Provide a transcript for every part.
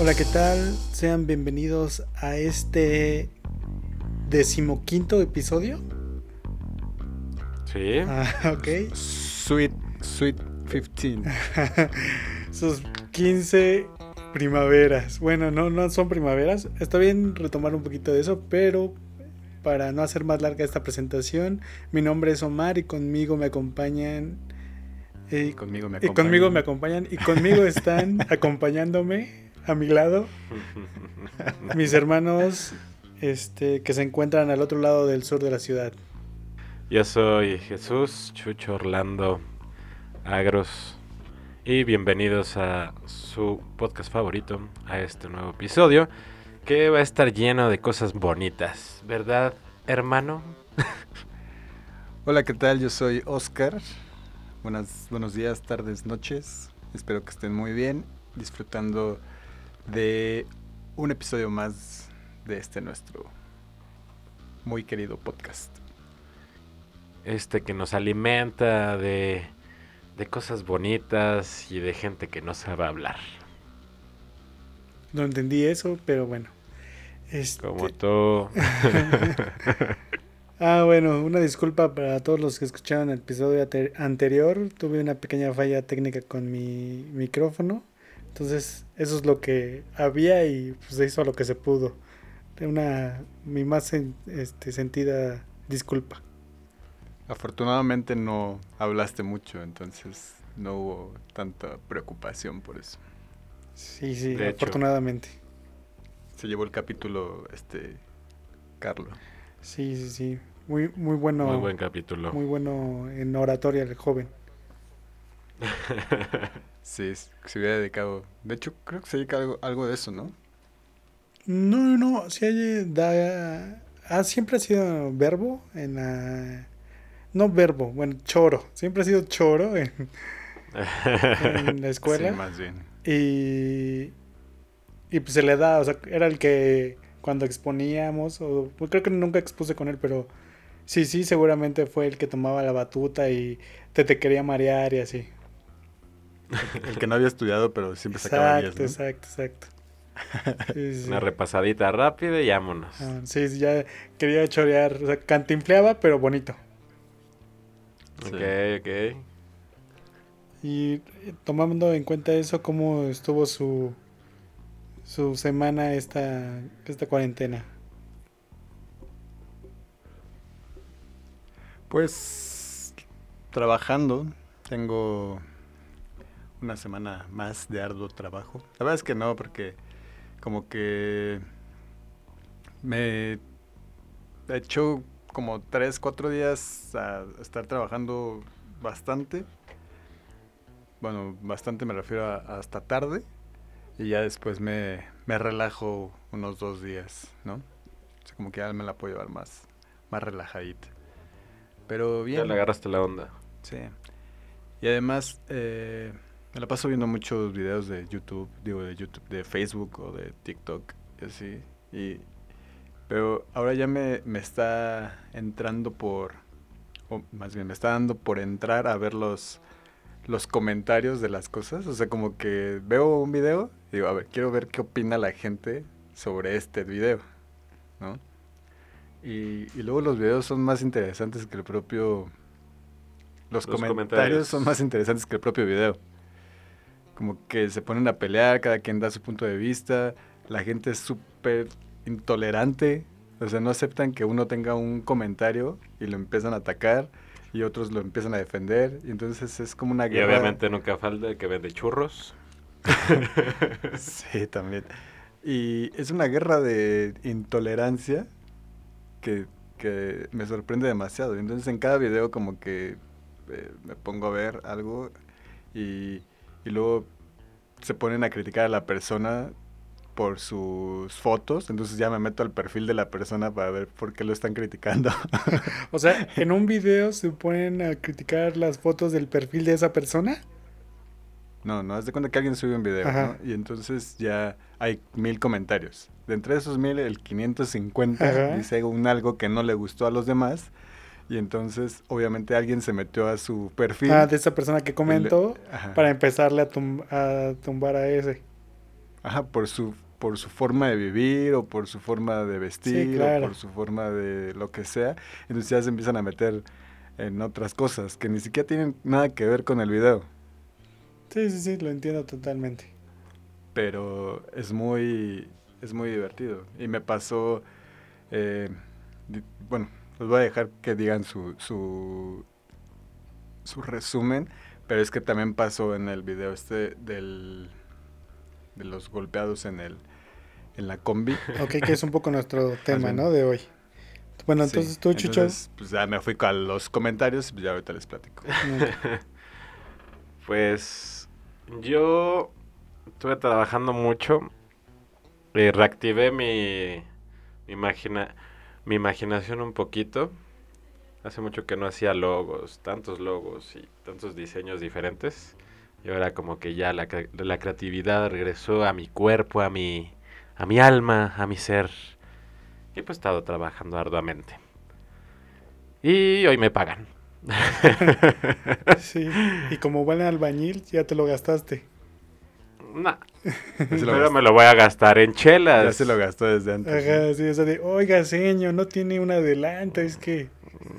Hola, ¿qué tal? Sean bienvenidos a este decimoquinto episodio. Sí. Ah, ok. Sweet, Sweet 15. Sus 15 primaveras. Bueno, no, no son primaveras. Está bien retomar un poquito de eso, pero para no hacer más larga esta presentación, mi nombre es Omar y conmigo me acompañan. Y conmigo me y conmigo me acompañan y conmigo están acompañándome a mi lado mis hermanos este, que se encuentran al otro lado del sur de la ciudad. Yo soy Jesús Chucho Orlando Agros y bienvenidos a su podcast favorito, a este nuevo episodio que va a estar lleno de cosas bonitas, ¿verdad, hermano? Hola, ¿qué tal? Yo soy Oscar. Buenas, buenos días, tardes, noches. Espero que estén muy bien, disfrutando de un episodio más de este nuestro muy querido podcast. Este que nos alimenta de, de cosas bonitas y de gente que no sabe hablar. No entendí eso, pero bueno. Este... Como tú. ah, bueno, una disculpa para todos los que escucharon el episodio anterior. Tuve una pequeña falla técnica con mi micrófono. Entonces, eso es lo que había y pues se hizo lo que se pudo. Una mi más este, sentida disculpa. Afortunadamente no hablaste mucho, entonces no hubo tanta preocupación por eso. Sí, sí, de afortunadamente. Hecho, se llevó el capítulo este Carlos. Sí, sí, sí. Muy muy bueno. Muy buen capítulo. Muy bueno en oratoria el joven. Sí, se hubiera dedicado. De hecho, creo que se dedica algo, algo de eso, ¿no? No, no, sí hay, da, ah, siempre ha sido verbo en la... No verbo, bueno, choro. Siempre ha sido choro en, en la escuela. Sí, más bien. Y, y pues se le da, o sea, era el que cuando exponíamos, o pues creo que nunca expuse con él, pero sí, sí, seguramente fue el que tomaba la batuta y te, te quería marear y así. El que no había estudiado, pero siempre sacaba Exacto, exacto, exacto. Sí, sí. Una repasadita rápida y vámonos. Ah, sí, ya quería chorear, o sea, cantinfleaba, pero bonito. Sí. Ok, ok. Y tomando en cuenta eso, ¿cómo estuvo su, su semana esta, esta cuarentena? Pues trabajando, tengo una semana más de arduo trabajo. La verdad es que no, porque como que me he hecho como tres, cuatro días a estar trabajando bastante. Bueno, bastante me refiero a, hasta tarde. Y ya después me, me relajo unos dos días, ¿no? O sea, como que ya me la puedo llevar más, más relajadita. Pero bien. Ya le agarraste la onda. Sí. Y además, eh, me la paso viendo muchos videos de YouTube, digo de YouTube, de Facebook o de TikTok y así. Y, pero ahora ya me, me está entrando por, o más bien me está dando por entrar a ver los, los comentarios de las cosas. O sea, como que veo un video y digo, a ver, quiero ver qué opina la gente sobre este video, ¿no? Y, y luego los videos son más interesantes que el propio... Los, los comentarios, comentarios son más interesantes que el propio video como que se ponen a pelear, cada quien da su punto de vista, la gente es súper intolerante, o sea, no aceptan que uno tenga un comentario y lo empiezan a atacar y otros lo empiezan a defender, y entonces es como una guerra. Y obviamente nunca falta el que vende churros. sí, también. Y es una guerra de intolerancia que, que me sorprende demasiado. Entonces en cada video como que eh, me pongo a ver algo y y luego se ponen a criticar a la persona por sus fotos, entonces ya me meto al perfil de la persona para ver por qué lo están criticando. o sea, en un video se ponen a criticar las fotos del perfil de esa persona. No, no, haz de cuenta que alguien sube un video, ¿no? Y entonces ya hay mil comentarios. De entre esos mil, el 550 Ajá. dice un algo que no le gustó a los demás y entonces, obviamente, alguien se metió a su perfil. Ah, de esa persona que comentó, para empezarle a, tum a, tumbar a ese. ajá, por su por su forma de vivir o por su forma de vestir claro. o por su forma de lo que sea. Entonces ya se empiezan a meter en otras cosas que ni siquiera tienen nada que ver con el video. Sí, sí, sí, lo entiendo totalmente. Pero es muy, es muy divertido. Y me pasó, eh, bueno, les voy a dejar que digan su, su, su resumen, pero es que también pasó en el video este del, de los golpeados en el en la combi. Ok, que es un poco nuestro tema. ¿no? De hoy. Bueno, Sí, entonces tú, Chucho. entonces, pues ya me fui a los comentarios y pues ya ahorita les platico. Pues yo estuve trabajando mucho y reactivé mi, mi, imagina, mi imaginación un poquito. Hace mucho que no hacía logos, tantos logos y tantos diseños diferentes. Y ahora como que ya la, la creatividad regresó a mi cuerpo, a mi, a mi alma, a mi ser. Y pues he estado trabajando arduamente. Y hoy me pagan. Sí, y como buen albañil, ya te lo gastaste. Nah, pero me lo voy a gastar en chelas. ya se lo gastó desde antes. Ajá, sí, o sea, de, oiga, señor, no tiene un adelanto, es que.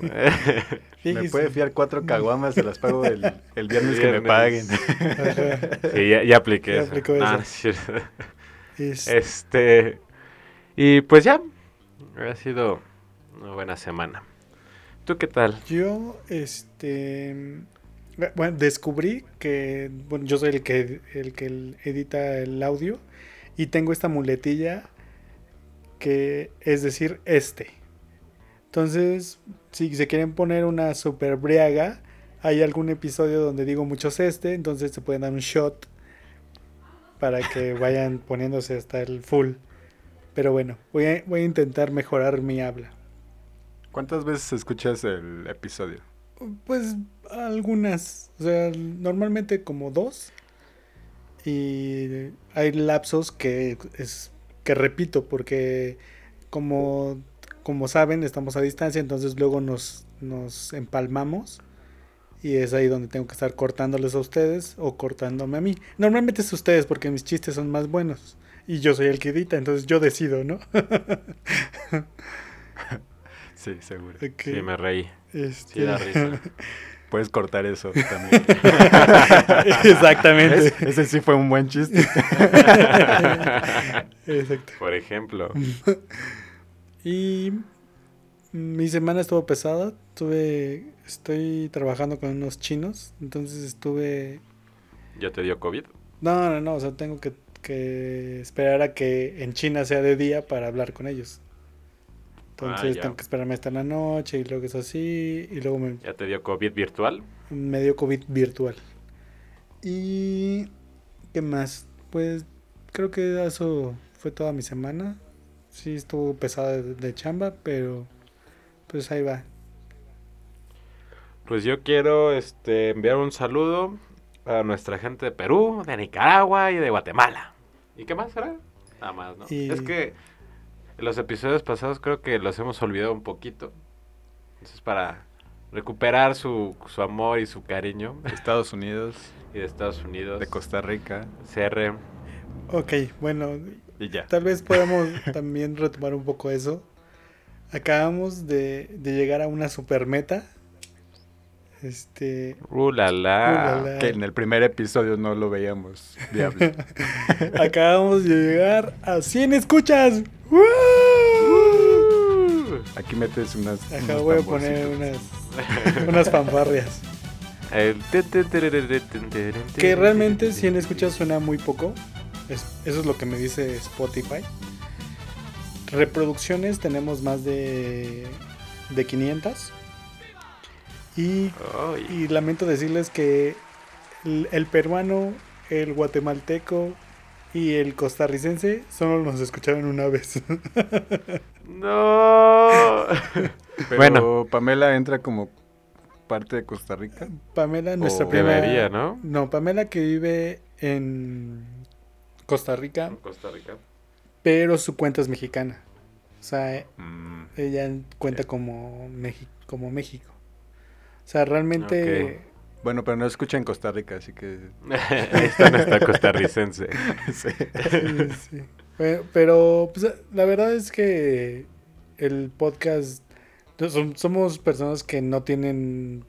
Me fíjese". puede fiar cuatro caguamas, se las pago el, el viernes que me paguen. Ajá, sí, ya, ya apliqué Ya eso. aplicó es- Este. Y pues ya. Ha sido una buena semana. ¿Tú qué tal? Yo, este. Bueno, descubrí que. Bueno, yo soy el que, el que edita el audio. Y tengo esta muletilla. Que es decir, este. Entonces, si se quieren poner una super briaga, hay algún episodio donde digo muchos este. Entonces se pueden dar un shot. Para que vayan poniéndose hasta el full. Pero bueno, voy a, voy a intentar mejorar mi habla. ¿Cuántas veces escuchas el episodio? Pues algunas, o sea, normalmente como dos. Y hay lapsos que es que repito porque como como saben, estamos a distancia, entonces luego nos nos empalmamos y es ahí donde tengo que estar cortándoles a ustedes o cortándome a mí. Normalmente es ustedes porque mis chistes son más buenos y yo soy el que edita, entonces yo decido, ¿no? Sí, seguro. Sí, me reí. Este- Sí, da risa. Puedes cortar eso también. Exactamente. Es- ese sí fue un buen chiste. Exacto. Por ejemplo. Y mi semana estuvo pesada. Tuve, estoy trabajando con unos chinos, entonces estuve. ¿Ya te dio COVID? No, no, no. O sea, tengo que, que esperar a que en China sea de día para hablar con ellos. Entonces Ah, ya. tengo que esperarme hasta la noche y luego es así y luego me, ¿Ya te dio COVID virtual? me dio COVID virtual. Y qué más, pues creo que eso fue toda mi semana. Sí estuvo pesada de, de chamba, pero pues ahí va. Pues yo quiero este, enviar un saludo a nuestra gente de Perú, de Nicaragua y de Guatemala. ¿Y qué más será? Nada más, ¿no? Y- Es que en los episodios pasados creo que los hemos olvidado un poquito. Entonces para recuperar su, su amor y su cariño De Estados Unidos, y de Estados Unidos, de Costa Rica CR, Ok, bueno, y ya. tal vez podamos también retomar un poco eso. Acabamos de, de llegar a una super meta. Este, ¡Ulala! Ulala. Que en el primer episodio no lo veíamos viable. acabamos de llegar a 100 escuchas. ¡Woo! Aquí metes unas. Acá voy a poner unas, unas fanfarrias. Que realmente 100 escuchas suena muy poco. Es- eso es lo que me dice Spotify. Reproducciones tenemos más de, de 500. Y, lamento decirles que el, el peruano, el guatemalteco y el costarricense solo nos escucharon una vez. No. Pero Bueno. Pamela entra como parte de Costa Rica. Pamela, nuestra. Debería, ¿no? No, Pamela que vive en Costa Rica, En Costa Rica. pero su cuenta es mexicana. O sea, Mm, ella cuenta como, Mexi- como México. O sea, realmente Bueno, pero no escucha en Costa Rica, así que... Ahí está nuestra costarricense. sí. Sí, sí. Pero, pero, pues, la verdad es que el podcast no, som- somos personas que no tienen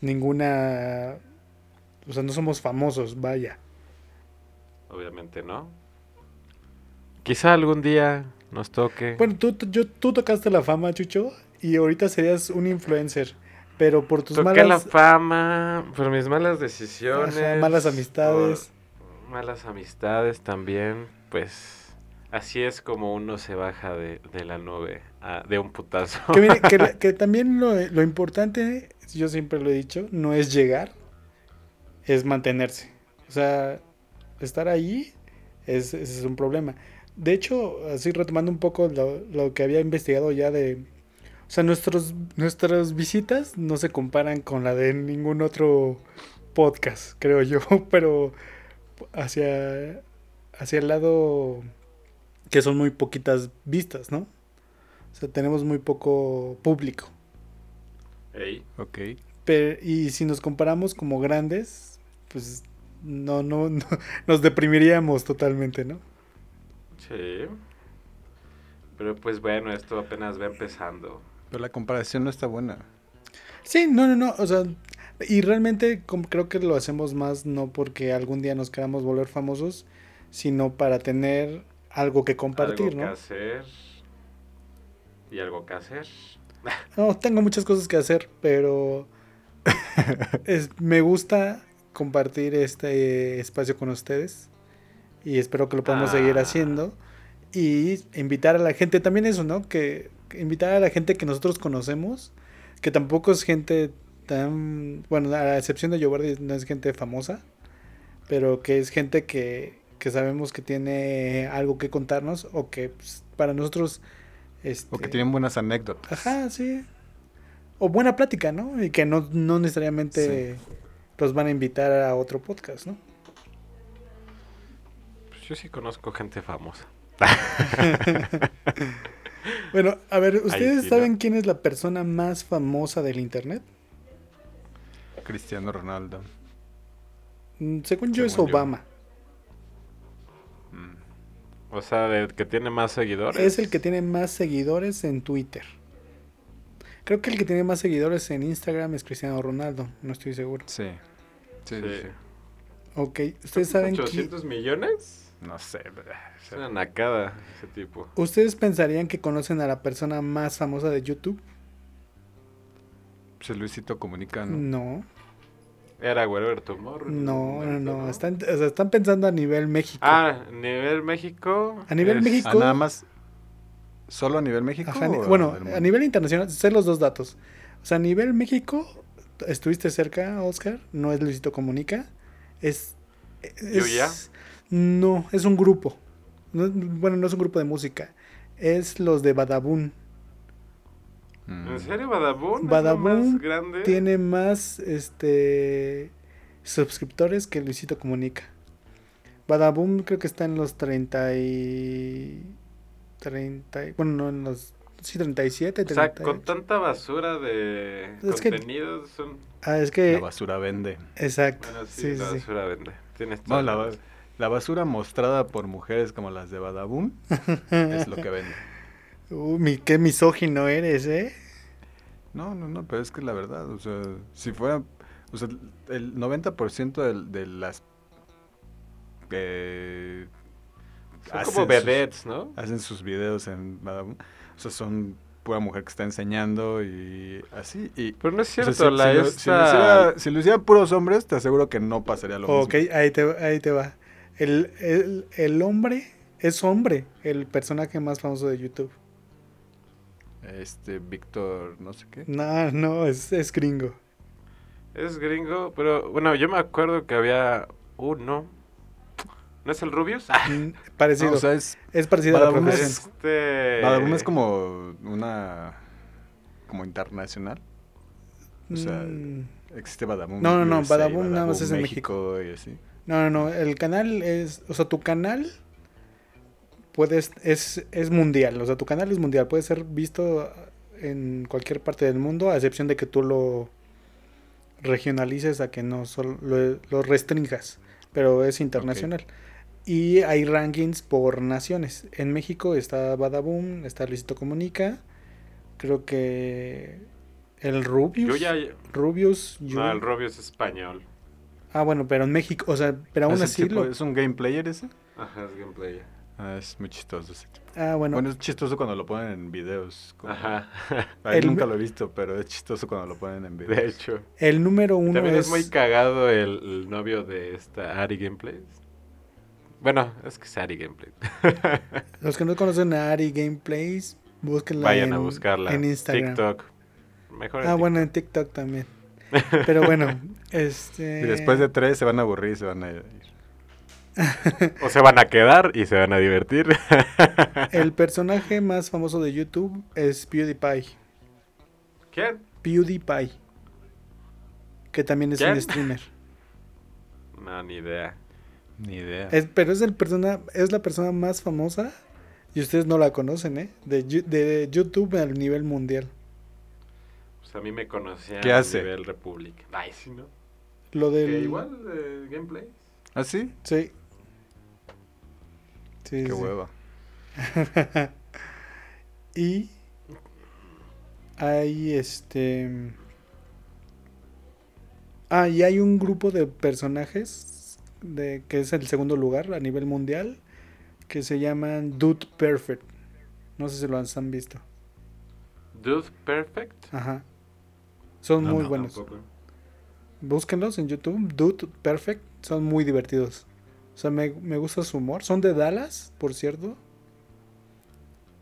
ninguna o sea no somos famosos vaya Obviamente no. Quizá algún día nos toque. bueno tú tú- yo, tú tocaste la fama Chucho y ahorita serías un influencer pero por tus Toqué la malas fama por mis malas decisiones. Ajá, malas amistades. malas amistades también. Pues así es como uno se baja de, de la nube de un putazo. que, mire, que la- que también lo, lo importante yo siempre lo he dicho no es llegar es mantenerse o sea estar ahí es, es un problema de hecho así retomando un poco lo, lo que había investigado ya de sea nuestros nuestras visitas no se comparan con la de ningún otro podcast creo yo pero hacia hacia el lado que son muy poquitas vistas no o sea tenemos muy poco público Ey, Ok. pero, y si nos comparamos como grandes, pues no, no, no, nos deprimiríamos totalmente, ¿no? sí. Pero pues bueno, esto apenas va empezando. Pero la comparación no está buena. Sí, no, no, no, o sea, y realmente como creo que lo hacemos más no porque algún día nos queramos volver famosos, sino para tener algo que compartir, algo que ¿no? hacer. Y algo que hacer. No, tengo muchas cosas que hacer, pero es- me gusta compartir este espacio con ustedes y espero que lo podamos seguir Ah. haciendo y invitar a la gente también eso, ¿no? Que, que invitar a la gente que nosotros conocemos, que tampoco es gente tan, bueno, a la excepción de Jovardi no es gente famosa, pero que es gente que, que sabemos que tiene algo que contarnos o que pues, para nosotros este, O que tienen buenas anécdotas. Ajá, sí. O buena plática, ¿no? Y que no, no necesariamente los van a invitar a otro podcast, ¿no? Pues yo sí conozco gente famosa. Bueno, a ver, ¿ustedes sí, saben ¿no? quién es la persona más famosa del internet? Cristiano Ronaldo. Mm, Según yo es yo. Obama. Mm. O sea, de que tiene más seguidores. Es el que tiene más seguidores en Twitter. Creo que el que tiene más seguidores en Instagram es Cristiano Ronaldo, no estoy seguro. Sí. Sí, sí. Ok, ¿ustedes saben quién? ¿800 millones? No sé. Es una nacada ese tipo. ¿Ustedes pensarían que conocen a la persona más famosa de YouTube? Pues Luisito comunica, ¿no? No, Era Wherever Tomorrow. en no, no, no. Están, o sea, están pensando a nivel México. Ah, nivel México. A nivel es- México. Ah, nada más. ¿Solo a nivel México? Ajá, ni- o bueno, a nivel internacional, sé los dos datos. O sea, a nivel México, estuviste cerca, Oscar, no es Luisito Comunica, es... es ¿Yuya? No, es un grupo. No- bueno, no es un grupo de música, es los de Badabun. Mm. ¿En serio, Badabun? ¿Es lo Badabun más grande? Tiene más, este, suscriptores que Luisito Comunica. Badabun creo que está en los 30 y... 30 y- bueno, no, en los... Sí, 37, O sea, 38. con tanta basura de Es que- contenidos. Son... Ah, es que... La basura vende. Exacto. Bueno, sí, sí, la sí, basura vende. Tienes No, toda la, la basura mostrada por mujeres como las de Badabun es lo que vende. Uh, mi, qué misógino eres, ¿eh? No, no, no, pero es que la verdad, o sea, si fuera, o sea, el 90% del- de, las que Son hacen como sus- vedettes, ¿no? hacen sus videos en Badabun, o sea, son pura mujer que está enseñando y así, y Pero no es o sea, cierto, si, la si lo, si lo esta- hiciera- si lo hicieran puros hombres, te aseguro que no pasaría lo Ok, mismo. ahí te, ahí te va. El, el, el hombre es hombre, el personaje más famoso de YouTube. Este, Víctor, no sé qué. No, no, es, es gringo. Es gringo, pero bueno, yo me acuerdo que había uno. ¿No es el Rubius? Mm, Parecido. No, o sea, es, es parecido a la Badabun profesión. este. Badabun es como una, como internacional. o sea, Mm, Existe Badabun. No, no, no, Badabun nada más es en y así. No, no, no. El canal es. O sea, tu canal. Puedes. Es, es mundial. O sea, tu canal es mundial. Puede ser visto en cualquier parte del mundo, a excepción de que tú lo. regionalices a que no solo lo, lo restringas, pero es internacional. Y hay rankings por naciones. En México está Badaboom, está Luisito Comunica, creo que el Rubius. Yo ya. Rubius. yo- No, el Robio es español. Ah, bueno, pero en México, o sea, pero aún ¿Es, el así tipo- lo... ¿Es un game player ese? Ajá, es gameplay. Ah, es muy chistoso ese tipo. Ah, bueno, Bueno, es chistoso cuando lo ponen en videos. como- Ajá. A él El- nunca lo he visto, pero es chistoso cuando lo ponen en videos. De hecho. el número uno También es es... muy cagado el, el novio de esta Ari Gameplays. Bueno, es que es Ari Gameplay. Los que no conocen a Ari Gameplays, búsquenla Vayan en, a buscarla. en Instagram. TikTok. Mejor en Ah, bueno, en. TikTok también. Pero bueno, este... Y después de tres se van a aburrir y se van a ir. O se van a quedar y se van a divertir. El personaje más famoso de YouTube es PewDiePie. ¿Quién? PewDiePie. Que también es un streamer. No, ni idea. Ni idea. Es- pero es, el persona, es la persona más famosa. Y ustedes no la conocen, ¿eh? De, de YouTube a nivel mundial. A mí me conocían ¿Qué a hace? nivel República. Ay, sí, ¿no? Lo Que del... igual de gameplay. ¿Ah, sí? Sí. Sí, Qué sí. hueva. y hay este ah y hay un grupo de personajes de que es el segundo lugar a nivel mundial que se llaman Dude Perfect no sé si lo han visto Dude Perfect. ajá son No, muy no, buenos Tampoco. búsquenlos en YouTube Dude Perfect son muy divertidos o sea me, me gusta su humor son de Dallas por cierto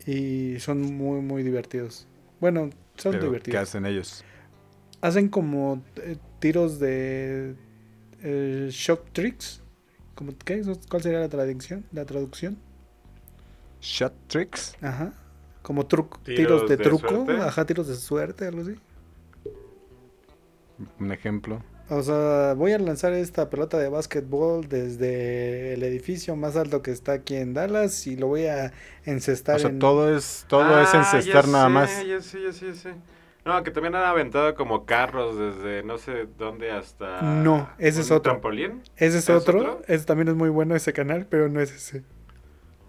y son muy muy divertidos bueno son Pero, ¿Qué divertidos hacen ellos? hacen como eh, tiros de eh, shock tricks. Como, ¿qué? ¿Cuál sería la traducción? La traducción. ¿Shot tricks? Ajá. Como truco, Tiros tiros de, de truco. suerte. Ajá, tiros de suerte, algo así. Un ejemplo. O sea, voy a lanzar esta pelota de básquetbol desde el edificio más alto que está aquí en Dallas y lo voy a encestar O sea, en... todo es, todo es Ah, encestar ya nada sé, más. Ya sé, ya sé, ya sé. No, que también han aventado como carros desde no sé dónde hasta. No, ese es otro. trampolín? Ese es ¿Es otro. otro? Ese también es muy bueno ese canal, pero no es ese.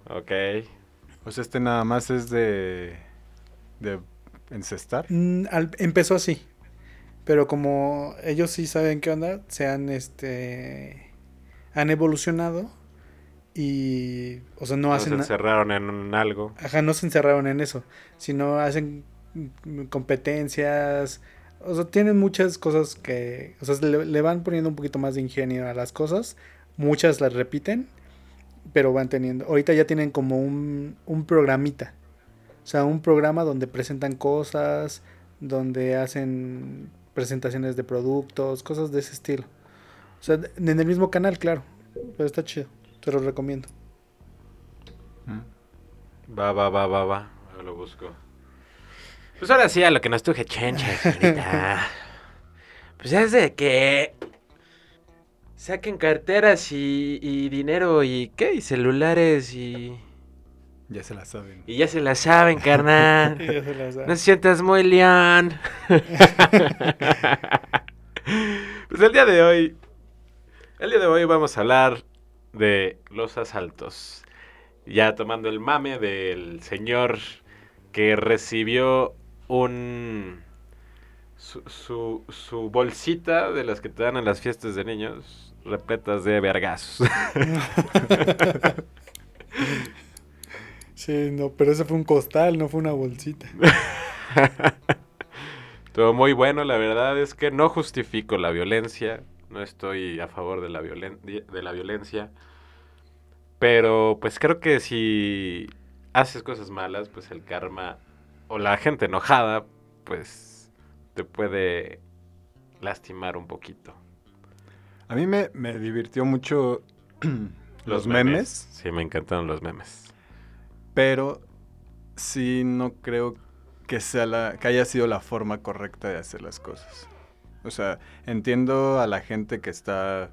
Ok. O sea, este nada más es de. de encestar. Mm, al- empezó así. Pero como ellos sí saben qué onda, se han este han evolucionado y o sea, no No hacen se encerraron en algo. ajá, no se encerraron en eso, sino hacen competencias, o sea, tienen muchas cosas que, o sea, le, le van poniendo un poquito más de ingenio a las cosas, muchas las repiten, pero van teniendo, ahorita ya tienen como un, un programita, o sea, un programa donde presentan cosas, donde hacen presentaciones de productos, cosas de ese estilo. O sea, en el mismo canal, claro, pero está chido, te lo recomiendo. Mm. Va, va, va, va, va. Ahora lo busco. Pues ahora sí, a lo que nos tuje chencha, señorita. pues es de que saquen carteras y, y dinero y qué, y celulares y... Ya se la saben. Y ya se la saben, carnal. Ya se las da. No se sientas muy león. pues el día de hoy, el día de hoy vamos a hablar de los asaltos. Ya tomando el mame del señor que recibió un su, su, su bolsita de las que te dan en las fiestas de niños repletas de vergazos. Sí, no, pero ese fue un costal, no fue una bolsita. Todo muy bueno, la verdad es que no justifico la violencia, no estoy a favor de la, violen- de la violencia, pero pues creo que si haces cosas malas, pues el karma o la gente enojada, pues te puede lastimar un poquito. A mí me, me divirtió mucho los, memes, Sí, me encantaron los memes. Pero sí no creo que sea la que haya sido la forma correcta de hacer las cosas. O sea, entiendo a la gente que está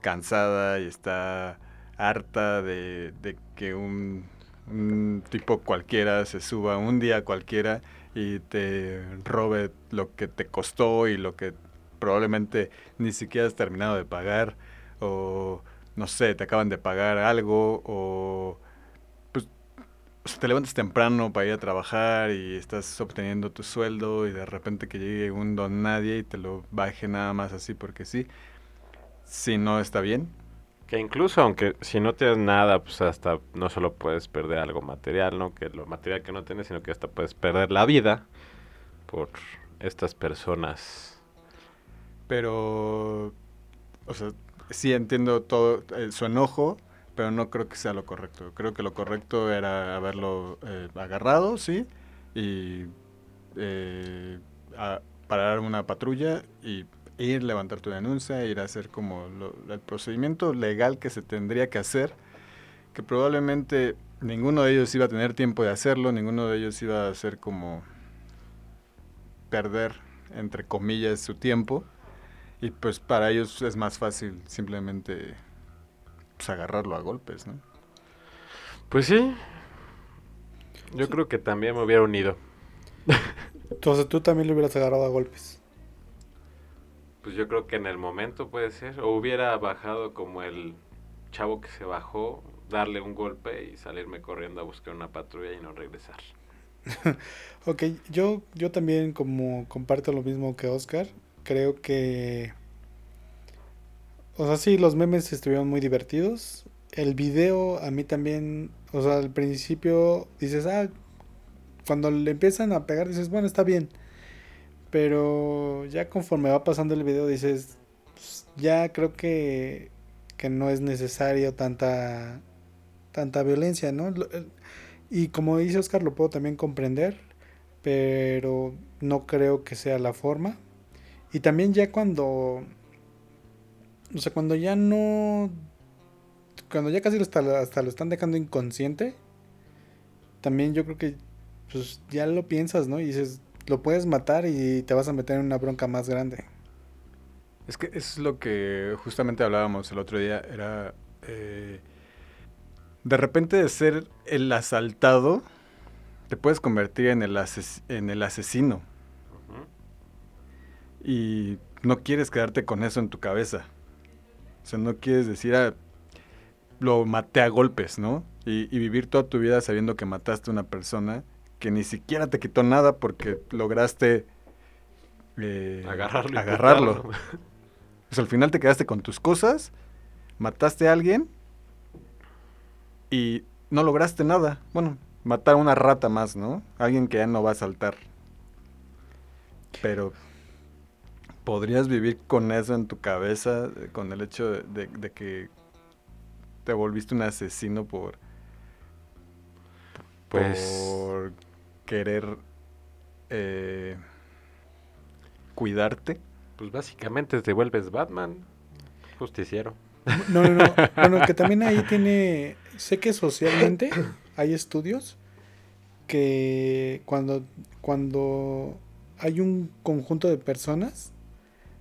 cansada y está harta de, que un, un tipo cualquiera se suba un día cualquiera y te robe lo que te costó y lo que probablemente ni siquiera has terminado de pagar o no sé, te acaban de pagar algo o te levantas temprano para ir a trabajar y estás obteniendo tu sueldo y de repente que llegue un don nadie y te lo baje nada más así porque sí, si no está bien. Que incluso aunque si no tienes nada, pues hasta no solo puedes perder algo material, ¿no? Que lo material que no tienes, sino que hasta puedes perder la vida por estas personas. Pero, o sea, sí entiendo todo eh, su enojo, pero no creo que sea lo correcto. Creo que lo correcto era haberlo eh, agarrado, sí, y eh, parar una patrulla y ir, levantar tu denuncia, ir a hacer como el procedimiento legal que se tendría que hacer, que probablemente ninguno de ellos iba a tener tiempo de hacerlo, ninguno de ellos iba a hacer como perder, entre comillas, su tiempo. Y pues para ellos es más fácil simplemente pues, agarrarlo a golpes, ¿no? Pues sí. Yo creo que también me hubiera unido. Entonces tú también lo hubieras agarrado a golpes. Pues yo creo que en el momento puede ser. O hubiera bajado como el chavo que se bajó, darle un golpe y salirme corriendo a buscar una patrulla y no regresar. ok, yo, yo también como comparto lo mismo que Oscar, creo que... O sea, sí, los memes estuvieron muy divertidos. El video a mí también, o sea, al principio dices, ah, cuando le empiezan a pegar dices, bueno, está bien. Pero ya conforme va pasando el video dices, pues, ya creo que, que no es necesario tanta, tanta violencia, ¿no? Y como dice Oscar, lo puedo también comprender, pero no creo que sea la forma. Y también ya cuando, o sea, cuando ya no, cuando ya casi hasta, hasta lo están dejando inconsciente, también yo creo que pues ya lo piensas, ¿no? Y dices, lo puedes matar y te vas a meter en una bronca más grande. Es que es lo que justamente hablábamos el otro día, era... Eh, de repente de ser el asaltado, te puedes convertir en el, en el asesino. Y no quieres quedarte con eso en tu cabeza. O sea, no quieres decir, ah, lo maté a golpes, ¿no? Y, vivir toda tu vida sabiendo que mataste a una persona que ni siquiera te quitó nada porque lograste eh, agarrarlo. agarrarlo. pues al final te quedaste con tus cosas, mataste a alguien y no lograste nada. Bueno, matar a una rata más, ¿no? Alguien que ya no va a saltar. Pero podrías vivir con eso en tu cabeza, con el hecho de, que te volviste un asesino por pues por querer eh, cuidarte. Pues básicamente te vuelves Batman, justiciero. No, no, no. Bueno, que también ahí tiene sé que socialmente hay estudios que cuando, cuando hay un conjunto de personas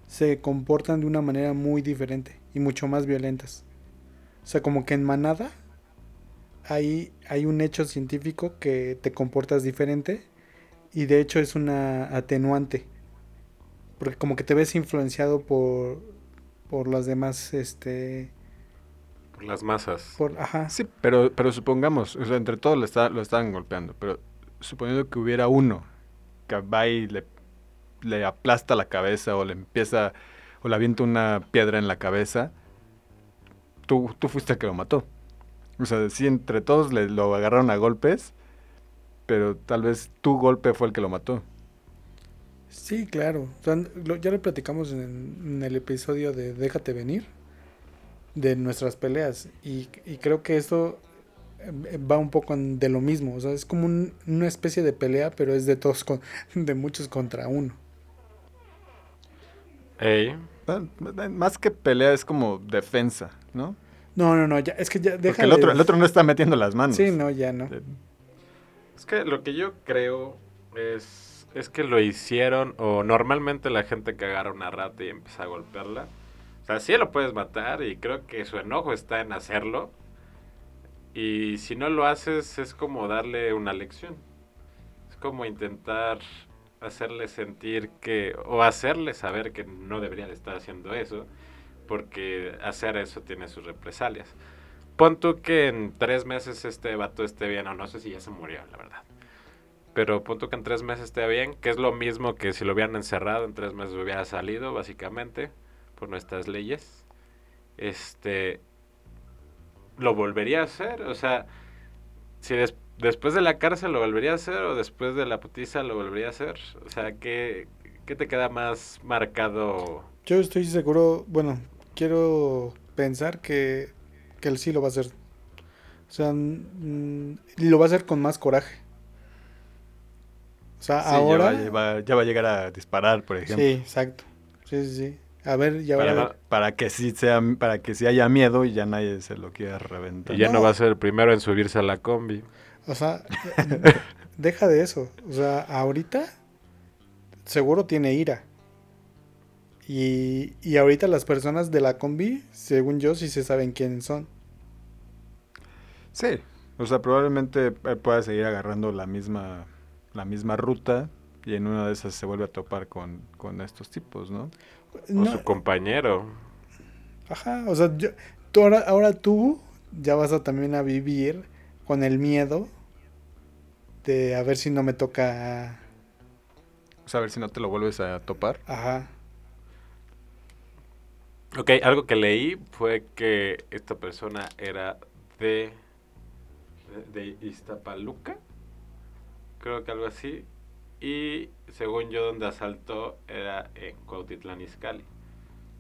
se comportan de una manera muy diferente y mucho más violentas. O sea, como que en manada hay, hay un hecho científico que te comportas diferente y de hecho es una atenuante. Porque como que te ves influenciado por, por las demás este, las masas. Por, ajá. Sí, pero, pero supongamos, o sea, entre todos lo, está, lo estaban golpeando, pero suponiendo que hubiera uno que va y le, le aplasta la cabeza o le empieza, o le avienta una piedra en la cabeza, tú, tú fuiste el que lo mató. O sea, sí, entre todos le, lo agarraron a golpes, pero tal vez tu golpe fue el que lo mató. Sí, claro. ya lo platicamos en, el episodio de Déjate venir de nuestras peleas. Y, creo que esto eh, va un poco de lo mismo. O sea, es como una especie de pelea, pero es de todos, con, de muchos contra uno. Más que pelea es como defensa, ¿no? No, no, no, ya, es que ya deja el otro, el otro no está metiendo las manos. Sí, no, ya no. Es que lo que yo creo es, es que lo hicieron, o normalmente la gente que agarra una rata y empieza a golpearla, o sea, sí lo puedes matar y creo que su enojo está en hacerlo. Y si no lo haces es como darle una lección. Es como intentar hacerle sentir que, o hacerle saber que no debería de estar haciendo eso, porque hacer eso tiene sus represalias. Pon tú que en tres meses este vato esté bien, o no sé si ya se murió, la verdad. Pero pon tú que en tres meses esté bien, que es lo mismo que si lo hubieran encerrado, en tres meses hubiera salido, básicamente, por nuestras leyes. Este, lo volvería a hacer, o sea, si después de la cárcel lo volvería a hacer o después de la putiza lo volvería a hacer, o sea, ¿qué, qué te queda más marcado? Yo estoy seguro, bueno, quiero pensar que, que él sí lo va a hacer. O sea, lo va a hacer con más coraje. O sea, ahora... Ya va, ya va, a llegar a disparar, por ejemplo. Sí, exacto. Sí, sí, sí. A ver, ya para, para que sí sea, para que sí haya miedo y ya nadie se lo quiera reventar. Y ya no. va a ser el primero en subirse a la combi. O sea, deja de eso. O sea, ahorita seguro tiene ira. Y, y ahorita las personas de la combi, según yo, sí se saben quiénes son. Sí, o sea, probablemente pueda seguir agarrando la misma, la misma ruta y en una de esas se vuelve a topar con, con estos tipos, ¿no? O su compañero. Ajá, o sea, tú ahora, ahora tú ya vas a también a vivir con el miedo de a ver si no me toca... O sea, a ver si no te lo vuelves a topar. Ajá. Ok, algo que leí fue que esta persona era de, de Iztapaluca, creo que algo así, y según yo, donde asaltó era en Cuautitlán Izcalli.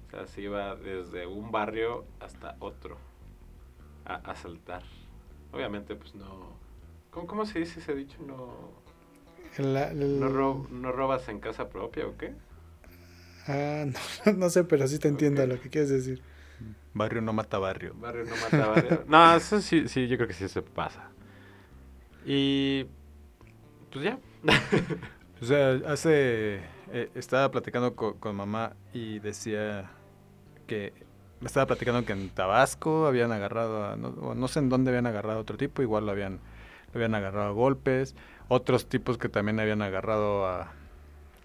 O sea, se iba desde un barrio hasta otro a asaltar. Obviamente, pues no. ¿Cómo, cómo se dice ese dicho? No. No, robas en casa propia o qué? Ah, no, no sé, pero sí te entiendo lo que quieres decir. Barrio no mata barrio. Barrio no mata barrio. no, eso sí, sí, yo creo que sí se pasa. Y. Pues ya. o sea, hace... Eh, estaba platicando con, mamá y decía que... Me estaba platicando que en Tabasco habían agarrado, a, no, sé en dónde habían agarrado a otro tipo, igual lo habían, lo habían agarrado a golpes, otros tipos que también habían agarrado a,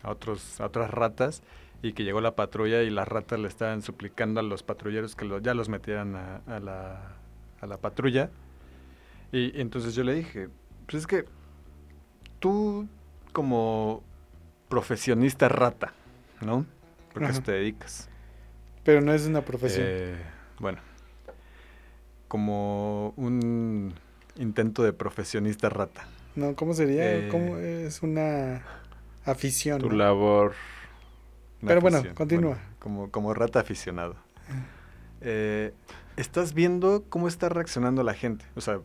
a, otros, a otras ratas y que llegó la patrulla y las ratas le estaban suplicando a los patrulleros que ya los metieran a, a, la, a la patrulla. Y, y, entonces yo le dije, pues es que tú como profesionista rata, ¿no? Porque a eso te dedicas. Pero no es una profesión. Eh, bueno, como un intento de profesionista rata. No, ¿cómo sería? Eh, ¿Cómo es una afición? Tu labor. Pero bueno, continúa. como, como rata aficionado. Eh, estás viendo cómo está reaccionando la gente. O sea,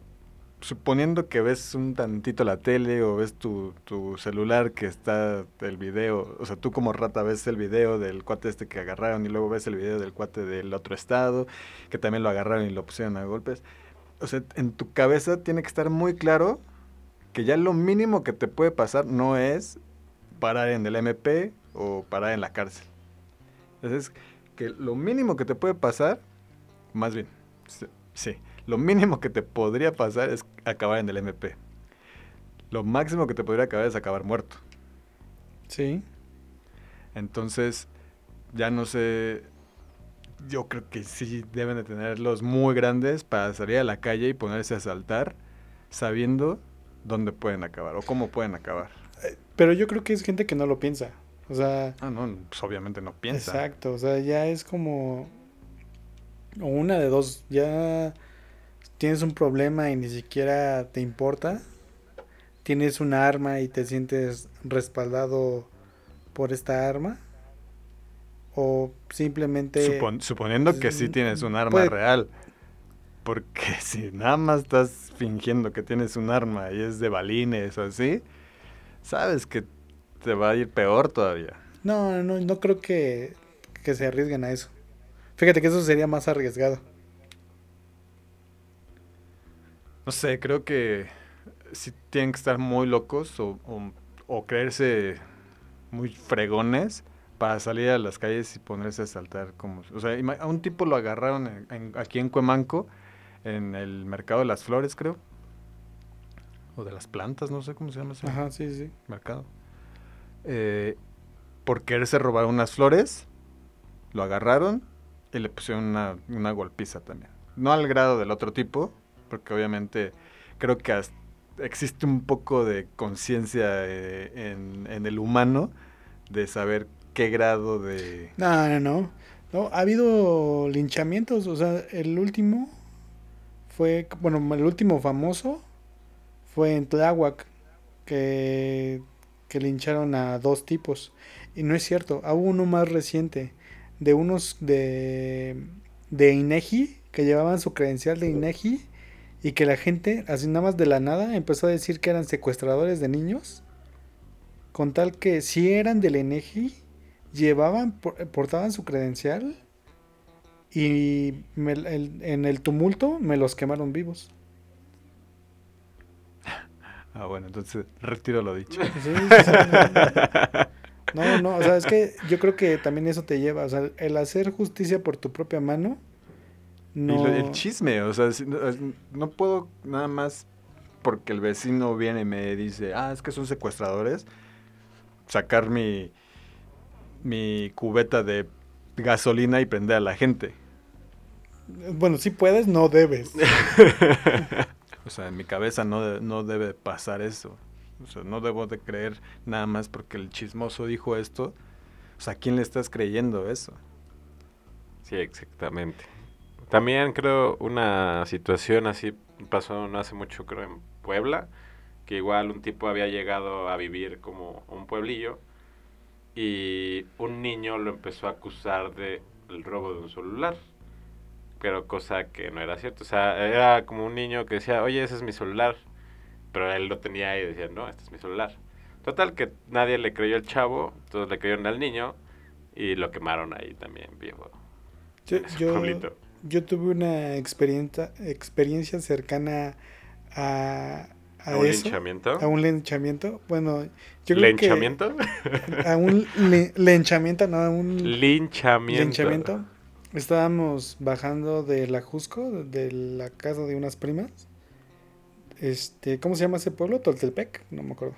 suponiendo que ves un tantito la tele o ves tu, tu, celular que está el video, o sea, tú como rata ves el video del cuate este que agarraron y luego ves el video del cuate del otro estado, que también lo agarraron y lo pusieron a golpes. O sea, en tu cabeza tiene que estar muy claro que ya lo mínimo que te puede pasar no es parar en el MP o parar en la cárcel. Entonces, que lo mínimo que te puede pasar, más bien, sí lo mínimo que te podría pasar es acabar en el MP. Lo máximo que te podría acabar es acabar muerto. Sí. Entonces, ya no sé. Yo creo que sí deben de tenerlos muy grandes para salir a la calle y ponerse a saltar sabiendo dónde pueden acabar o cómo pueden acabar. Eh, pero yo creo que es gente que no lo piensa. O sea. Ah, no, pues obviamente no piensa. Exacto. O sea, ya es como. Una de dos. Ya tienes un problema y ni siquiera te importa, tienes un arma y te sientes respaldado por esta arma, o simplemente... suponiendo que sí tienes un arma real, porque si nada más estás fingiendo que tienes un arma y es de balines o así, sabes que te va a ir peor todavía. No, no, no creo que, que se arriesguen a eso. Fíjate que eso sería más arriesgado. No sé, creo que sí tienen que estar muy locos o, creerse muy fregones para salir a las calles y ponerse a saltar como... O sea, a un tipo lo agarraron aquí en Cuemanco, en el mercado de las flores, creo. O de las plantas, no sé cómo se llama ese Ajá, sí, sí. mercado. eh, por quererse robar unas flores, lo agarraron y le pusieron una, una golpiza también. No al grado del otro tipo, porque obviamente creo que hasta existe un poco de conciencia eh, en, en el humano de saber qué grado de... No, no, no. No, ha habido linchamientos, o sea, el último fue, bueno, el último famoso fue en Tláhuac, que, que lincharon a dos tipos. Y no es cierto, hubo uno más reciente, de unos de, de INEGI, que llevaban su credencial de INEGI, y que la gente, así nada más de la nada, empezó a decir que eran secuestradores de niños, con tal que si eran del INEGI, llevaban, portaban su credencial y me, el, en el tumulto me los quemaron vivos. Ah, bueno, entonces retiro lo dicho. Sí, sí, sí, no, no, o sea, es que yo creo que también eso te lleva, o sea, el hacer justicia por tu propia mano. No... Y el chisme, o sea, no puedo nada más porque el vecino viene y me dice, ah, es que son secuestradores, sacar mi, mi cubeta de gasolina y prender a la gente. Bueno, si puedes, no debes. o sea, en mi cabeza no, no debe pasar eso. O sea, no debo de creer nada más porque el chismoso dijo esto. O sea, ¿a quién le estás creyendo eso? Sí, exactamente. También creo una situación así pasó no hace mucho, creo, en Puebla, que igual un tipo había llegado a vivir como un pueblillo y un niño lo empezó a acusar de el robo de un celular pero cosa que no era cierto. O sea era como un niño que decía oye ese es mi celular pero él lo tenía y decía no este es mi celular total que nadie le creyó al chavo todos le creyeron al niño y lo quemaron ahí también viejo yo, yo, yo tuve una experiencia experiencia cercana a a, un linchamiento? A un linchamiento. Bueno, yo creo ¿Linchamiento? a un linchamiento, no, a un linchamiento. linchamiento. Estábamos bajando de la Jusco, de la casa de unas primas. Este, ¿cómo se llama ese pueblo? Toltepec, no me acuerdo.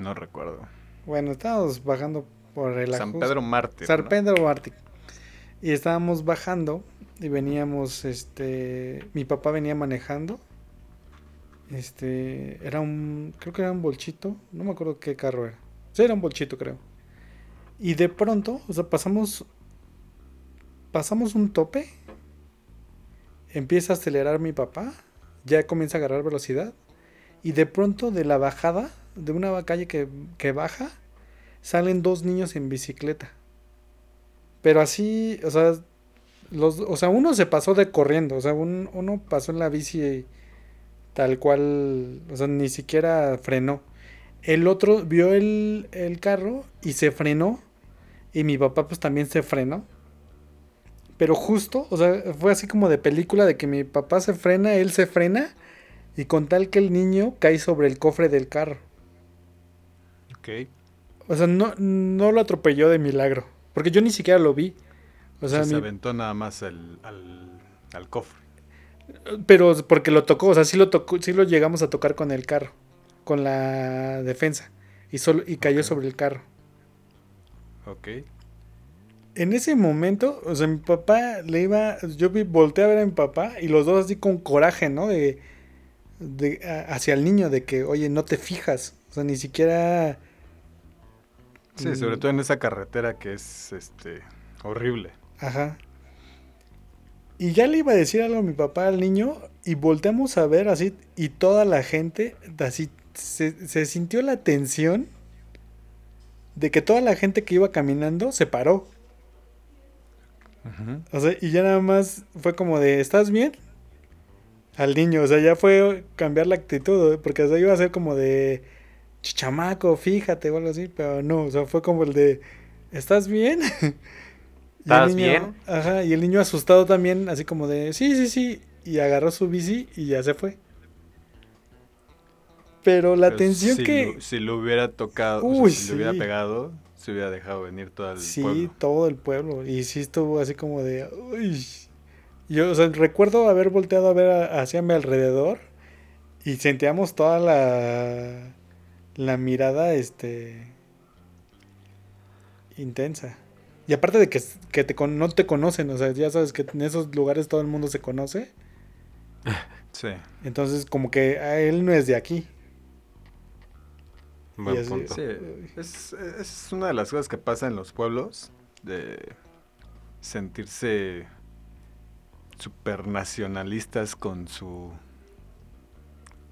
No recuerdo. Bueno, estábamos bajando por el San Pedro Mártir. San Pedro Mártir. Y estábamos bajando y veníamos, este, mi papá venía manejando este, era un, creo que era un bolchito, no me acuerdo qué carro era. Sí, era un bolchito, creo. Y de pronto, o sea, pasamos, pasamos un tope, empieza a acelerar mi papá, ya comienza a agarrar velocidad, y de pronto de la bajada, de una calle que, que baja, salen dos niños en bicicleta. Pero así, o sea, los, o sea, uno se pasó de corriendo, o sea, uno pasó en la bici tal cual, o sea, ni siquiera frenó. El otro vio el, el carro y se frenó. Y mi papá pues también se frenó. Pero justo, o sea, fue así como de película de que mi papá se frena, él se frena. Y con tal que el niño cae sobre el cofre del carro. Ok. O sea, no, no lo atropelló de milagro. Porque yo ni siquiera lo vi. O sea, se aventó nada más al, al cofre. Pero porque lo tocó, o sea, sí lo tocó, sí lo llegamos a tocar con el carro, con la defensa. Y solo, y cayó sobre el carro. Ok. En ese momento, o sea, mi papá le iba. Yo vi, volteé a ver a mi papá y los dos así con coraje, ¿no? De. de hacia el niño, de que, oye, no te fijas. O sea, ni siquiera. Sí, sobre mm. todo en esa carretera que es este horrible. Ajá. Y ya le iba a decir algo a mi papá al niño y volteamos a ver así y toda la gente, así se, sintió la tensión de que toda la gente que iba caminando se paró. O sea, y ya nada más fue como de, ¿estás bien? Al niño, o sea, ya fue cambiar la actitud, porque o iba a ser como de, chamaco, fíjate o algo así, pero no, o sea, fue como el de, ¿estás bien? ¿Estás bien? Ajá, y el niño asustado también, así como de, sí, sí, sí, y agarró su bici y ya se fue. Pero la tensión que... si lo hubiera tocado, Uy, si lo hubiera pegado, se hubiera dejado venir todo el pueblo. Sí, todo el pueblo. Y sí estuvo así como de... Uy. Yo o sea, recuerdo haber volteado a ver hacia mi alrededor y sentíamos toda la, la mirada, este intensa. Y aparte de que, que te con- no te conocen, o sea, ya sabes que en esos lugares todo el mundo se conoce. Sí. Entonces, como que a él no es de aquí. Buen así- punto. Sí, es, es una de las cosas que pasa en los pueblos, de sentirse supernacionalistas con su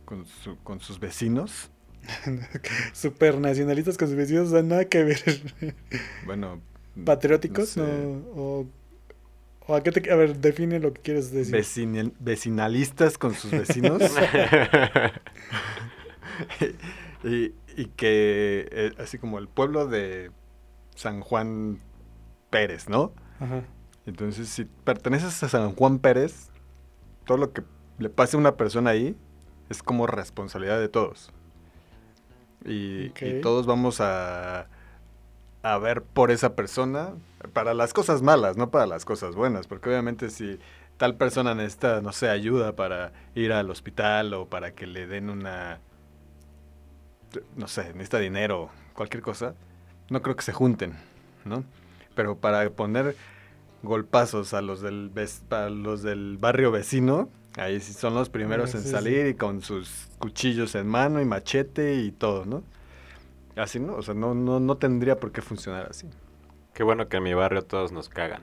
con, su, con sus vecinos. Super nacionalistas con sus vecinos, o sea, nada que ver. Bueno, Patrióticos, no sé. o, o a qué te. A ver, define lo que quieres decir. vecinalistas con sus vecinos. y, y que eh, así como el pueblo de San Juan Pérez, ¿no? Ajá. Entonces, si perteneces a San Juan Pérez, todo lo que le pase a una persona ahí es como responsabilidad de todos. Y, y todos vamos a, a ver por esa persona para las cosas malas, no para las cosas buenas. Porque obviamente si tal persona necesita, no sé, ayuda para ir al hospital o para que le den una, no sé, necesita dinero, cualquier cosa, no creo que se junten, ¿no? Pero para poner golpazos a los del a los del barrio vecino, ahí sí son los primeros Ah, en sí, salir y con sus cuchillos en mano y machete y todo, ¿no? Así no, o sea, no, no, no tendría por qué funcionar así. Qué bueno que en mi barrio todos nos cagan.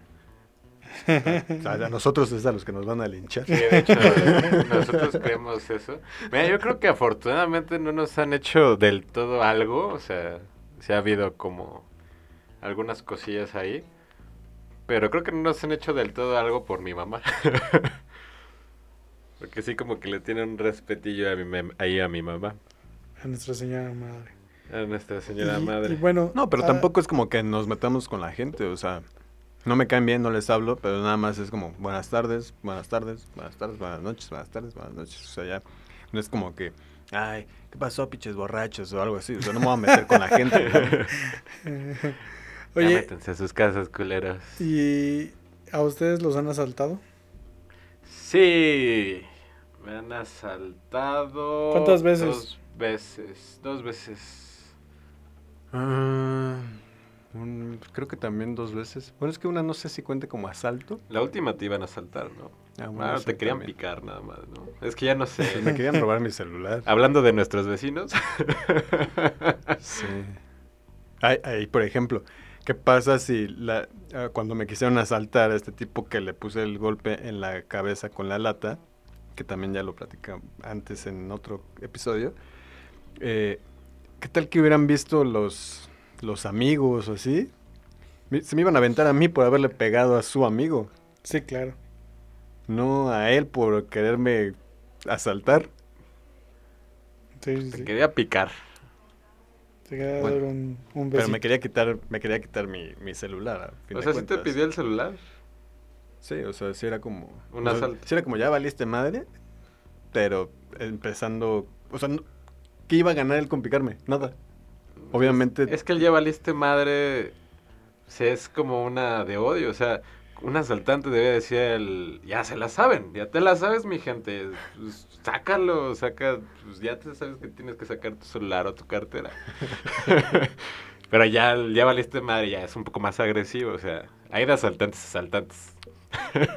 O sea, a nosotros es a los que nos van a linchar. Sí, de hecho, nosotros creemos eso. Mira, yo creo que afortunadamente no nos han hecho del todo algo. O sea, sí ha habido como algunas cosillas ahí. Pero creo que no nos han hecho del todo algo por mi mamá. Porque sí como que le tienen un respetillo a mi ahí a mi mamá. A nuestra señora madre. A nuestra señora Y- madre. Y bueno. No, pero ah, tampoco es como que nos metamos con la gente, o sea, no me caen bien, no les hablo, pero nada más es como buenas tardes, buenas tardes, buenas tardes, buenas noches, buenas tardes, buenas noches, o sea, ya no es como que, ay, ¿qué pasó, pinches borrachos o algo así? O sea, no me voy a meter con la gente. Oye, métanse a sus casas, culeros. ¿y a ustedes los han asaltado? Sí, me han asaltado. ¿Cuántas veces? Dos veces, dos veces. Ah, un- creo que también dos veces. Bueno, es que una no sé si cuente como asalto. La última te iban a asaltar, ¿no? Ah, Ah, bueno, te querían también. picar nada más, ¿no? Es que ya no sé. Me querían robar mi celular. Hablando de nuestros vecinos. Sí. Ay, ay, por ejemplo, ¿qué pasa si la, ah, cuando me quisieron asaltar a este tipo que le puse el golpe en la cabeza con la lata, que también ya lo platicé antes en otro episodio, eh, ¿qué tal que hubieran visto los, los amigos o así? Se me iban a aventar a mí por haberle pegado a su amigo, Sí, claro. no a él por quererme asaltar. Sí, sí, Te sí. quería picar. Te quería Bueno, dar un, un Pero me quería quitar, me quería quitar mi, mi celular. a fin O de sea, ¿sí te pidió el celular? Sí, o sea, sí era como... Un o sea, asalto. sí era como, ya valiste madre, pero empezando... O sea, no- ¿qué iba a ganar él con picarme? Nada. Obviamente... Es que el ya valiste madre. sí, es como una de odio. O sea, un asaltante debe decir el. Ya se la saben, ya te la sabes, mi gente. Pues, sácalo, saca. Pues ya te sabes que tienes que sacar tu celular o tu cartera. Pero ya, el ya valiste madre, ya es un poco más agresivo. O sea, hay de asaltantes asaltantes.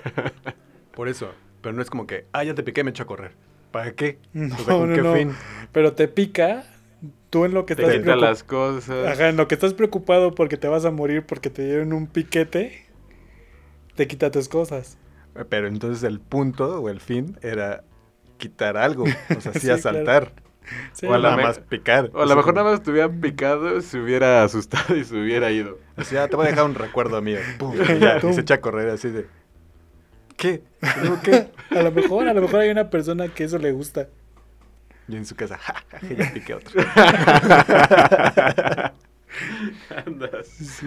Por eso. Pero no es como que, ah, ya te piqué y me echo a correr. ¿Para qué? No, O sea, ¿con no, qué no. fin? Pero te pica, tú en lo que Te estás quita las cosas. Ajá, en lo que estás preocupado porque te vas a morir porque te dieron un piquete, te quita tus cosas. Pero entonces el punto o el fin era quitar algo. O sea, sí, Sí, asaltar. Sí, O a la nada me- más picar. O a lo mejor nada más te hubiera picado, se hubiera asustado y se hubiera ido. Así, ya te voy a dejar un recuerdo mío. Pum, y ya, y se echa a correr así de... ¿Qué? ¿Digo qué? a lo mejor, a lo mejor hay una persona que eso le gusta. Y en su casa, ja, ja, ja, ya piqué otro. Andas.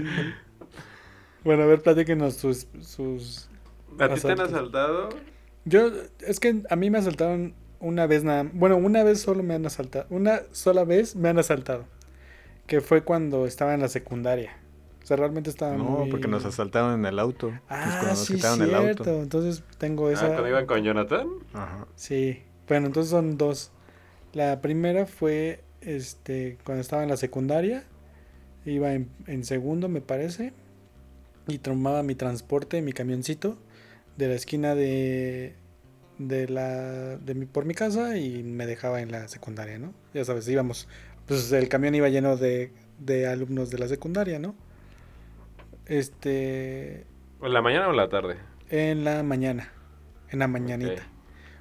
Bueno, a ver, platíquenos sus, sus... ¿A ti te han asaltado? Yo, es que a mí me asaltaron una vez nada, bueno, una vez solo me han asaltado, una sola vez me han asaltado, que fue cuando estaba en la secundaria. O sea, realmente estaba No, muy... porque nos asaltaron en el auto. Pues Ah, cuando nos sí, quitaron el cierto. auto. Entonces tengo Ah, esa... cuando iban con Jonathan. Ajá. Sí, bueno, entonces son dos. La primera fue este cuando estaba en la secundaria Iba en, en segundo, me parece. Y tomaba mi transporte, mi camioncito, de la esquina de, de la de mi por mi casa y me dejaba en la secundaria, ¿no? Ya sabes, íbamos, pues el camión iba lleno de, de alumnos de la secundaria, ¿no? Este, ¿En la mañana o en la tarde? en la mañana, en la mañanita.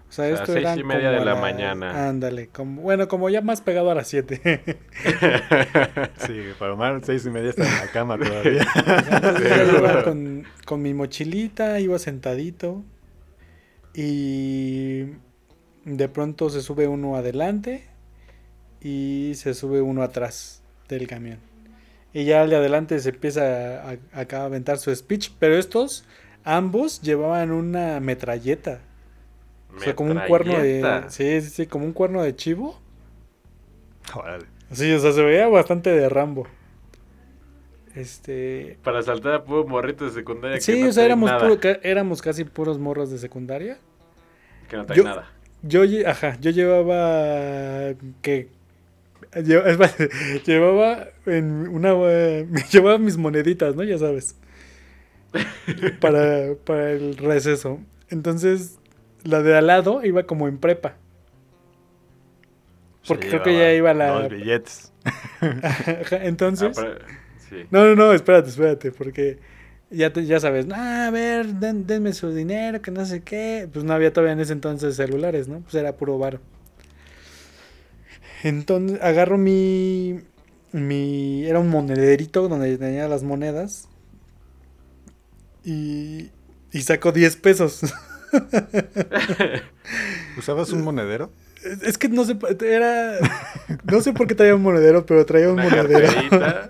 O sea, O sea, esto seis y media como de la las- mañana. Ándale, como, bueno, como ya más pegado a las 7. Sí, para Omar, seis y media está en la cama todavía. Yo iba con, con mi mochilita, iba sentadito y de pronto se sube uno adelante y se sube uno atrás del camión. Y ya de adelante se empieza a, a- a aventar su speech, pero estos ambos llevaban una metralleta. O sea, como un cuerno de... Sí, sí, sí, como un cuerno de chivo. Sí, o sea, se veía bastante de Rambo. Este... Para saltar a puro morrito de secundaria que Sí, no o sea, éramos, puro- éramos casi puros morros de secundaria. Que no trae Yo- nada. Yo, ajá, yo llevaba que lle- es más, llevaba en una eh, me llevaba mis moneditas, ¿no? Ya sabes. Para, para el receso. Entonces, la de al lado iba como en prepa. Porque creo que ya iba llevaba la Los billetes. Entonces, Ah, pero- sí. No, no, no, espérate, espérate, porque ya, te- ya sabes, "Ah, a ver, den- denme su dinero, que no sé qué. Pues no había todavía en ese entonces celulares, ¿no? Pues era puro bar. Entonces agarro mi, mi, era un monederito donde tenía las monedas y, y saco 10 pesos. ¿Usabas un monedero? Es- que no sé, era, no sé por qué traía un monedero, pero traía un Una monedero. carterita.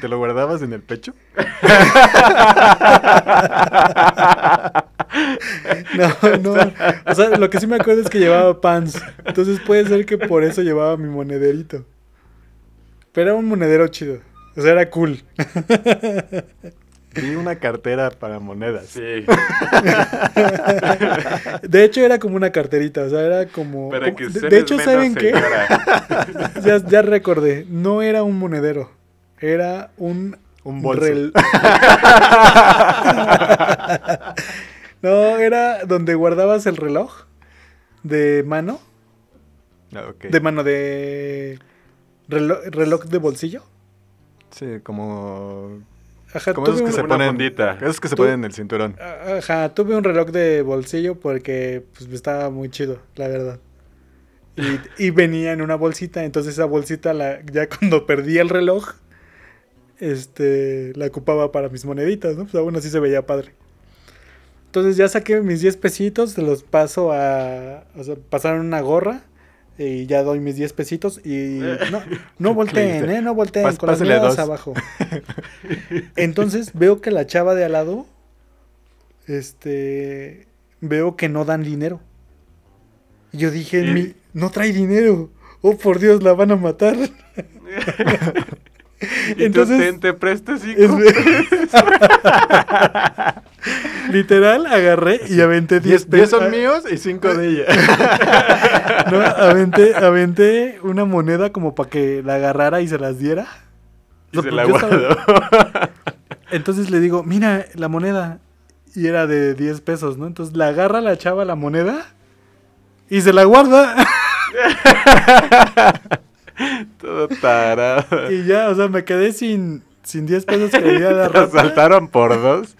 ¿Te lo guardabas en el pecho? No, no. O sea, lo que sí me acuerdo es que llevaba pants. Entonces puede ser que por eso llevaba mi monederito. Pero era un monedero chido. O sea, era cool. Vi una cartera para monedas. Sí. De hecho, era como una carterita. O sea, era como. Para que de, de hecho, ¿saben qué? Ya, ya recordé. No era un monedero. Era un. Un bolso. rel- no, era donde guardabas el reloj. De mano. Ah, ok. De mano de. Reloj, reloj de bolsillo. Sí, como... Ajá, Como esos que un- se ponen... Esos que se ponen en el cinturón. Ajá, tuve un reloj de bolsillo porque pues estaba muy chido, la verdad. Y, y venía en una bolsita, entonces esa bolsita la, ya cuando perdí el reloj, este, la ocupaba para mis moneditas, ¿no? Pues aún así se veía padre. Entonces ya saqué mis 10 pesitos, se los paso a, o sea, pasaron una gorra y ya doy mis 10 pesitos y no, no volteen? ¿eh? No volteen, Pas- con las miradas abajo. Entonces veo que la chava de al lado, este, veo que no dan dinero. Y yo dije, ¿Y? "Mi- no trae dinero. Oh, por Dios, la van a matar. Y Entonces- Entonces, te, te presto cinco. Es- Literal, agarré y aventé 10 10 10 pesos. son míos y 5 de ella. No, aventé, aventé una moneda como para que la agarrara y se las diera. Y No, se pues la guardo. Entonces le digo, mira la moneda. Y era de 10 pesos, ¿no? Entonces la agarra la chava la moneda y se la guarda. Todo tarado. y ya, o sea, me quedé sin, sin 10 pesos que debía de Te rata asaltaron por dos.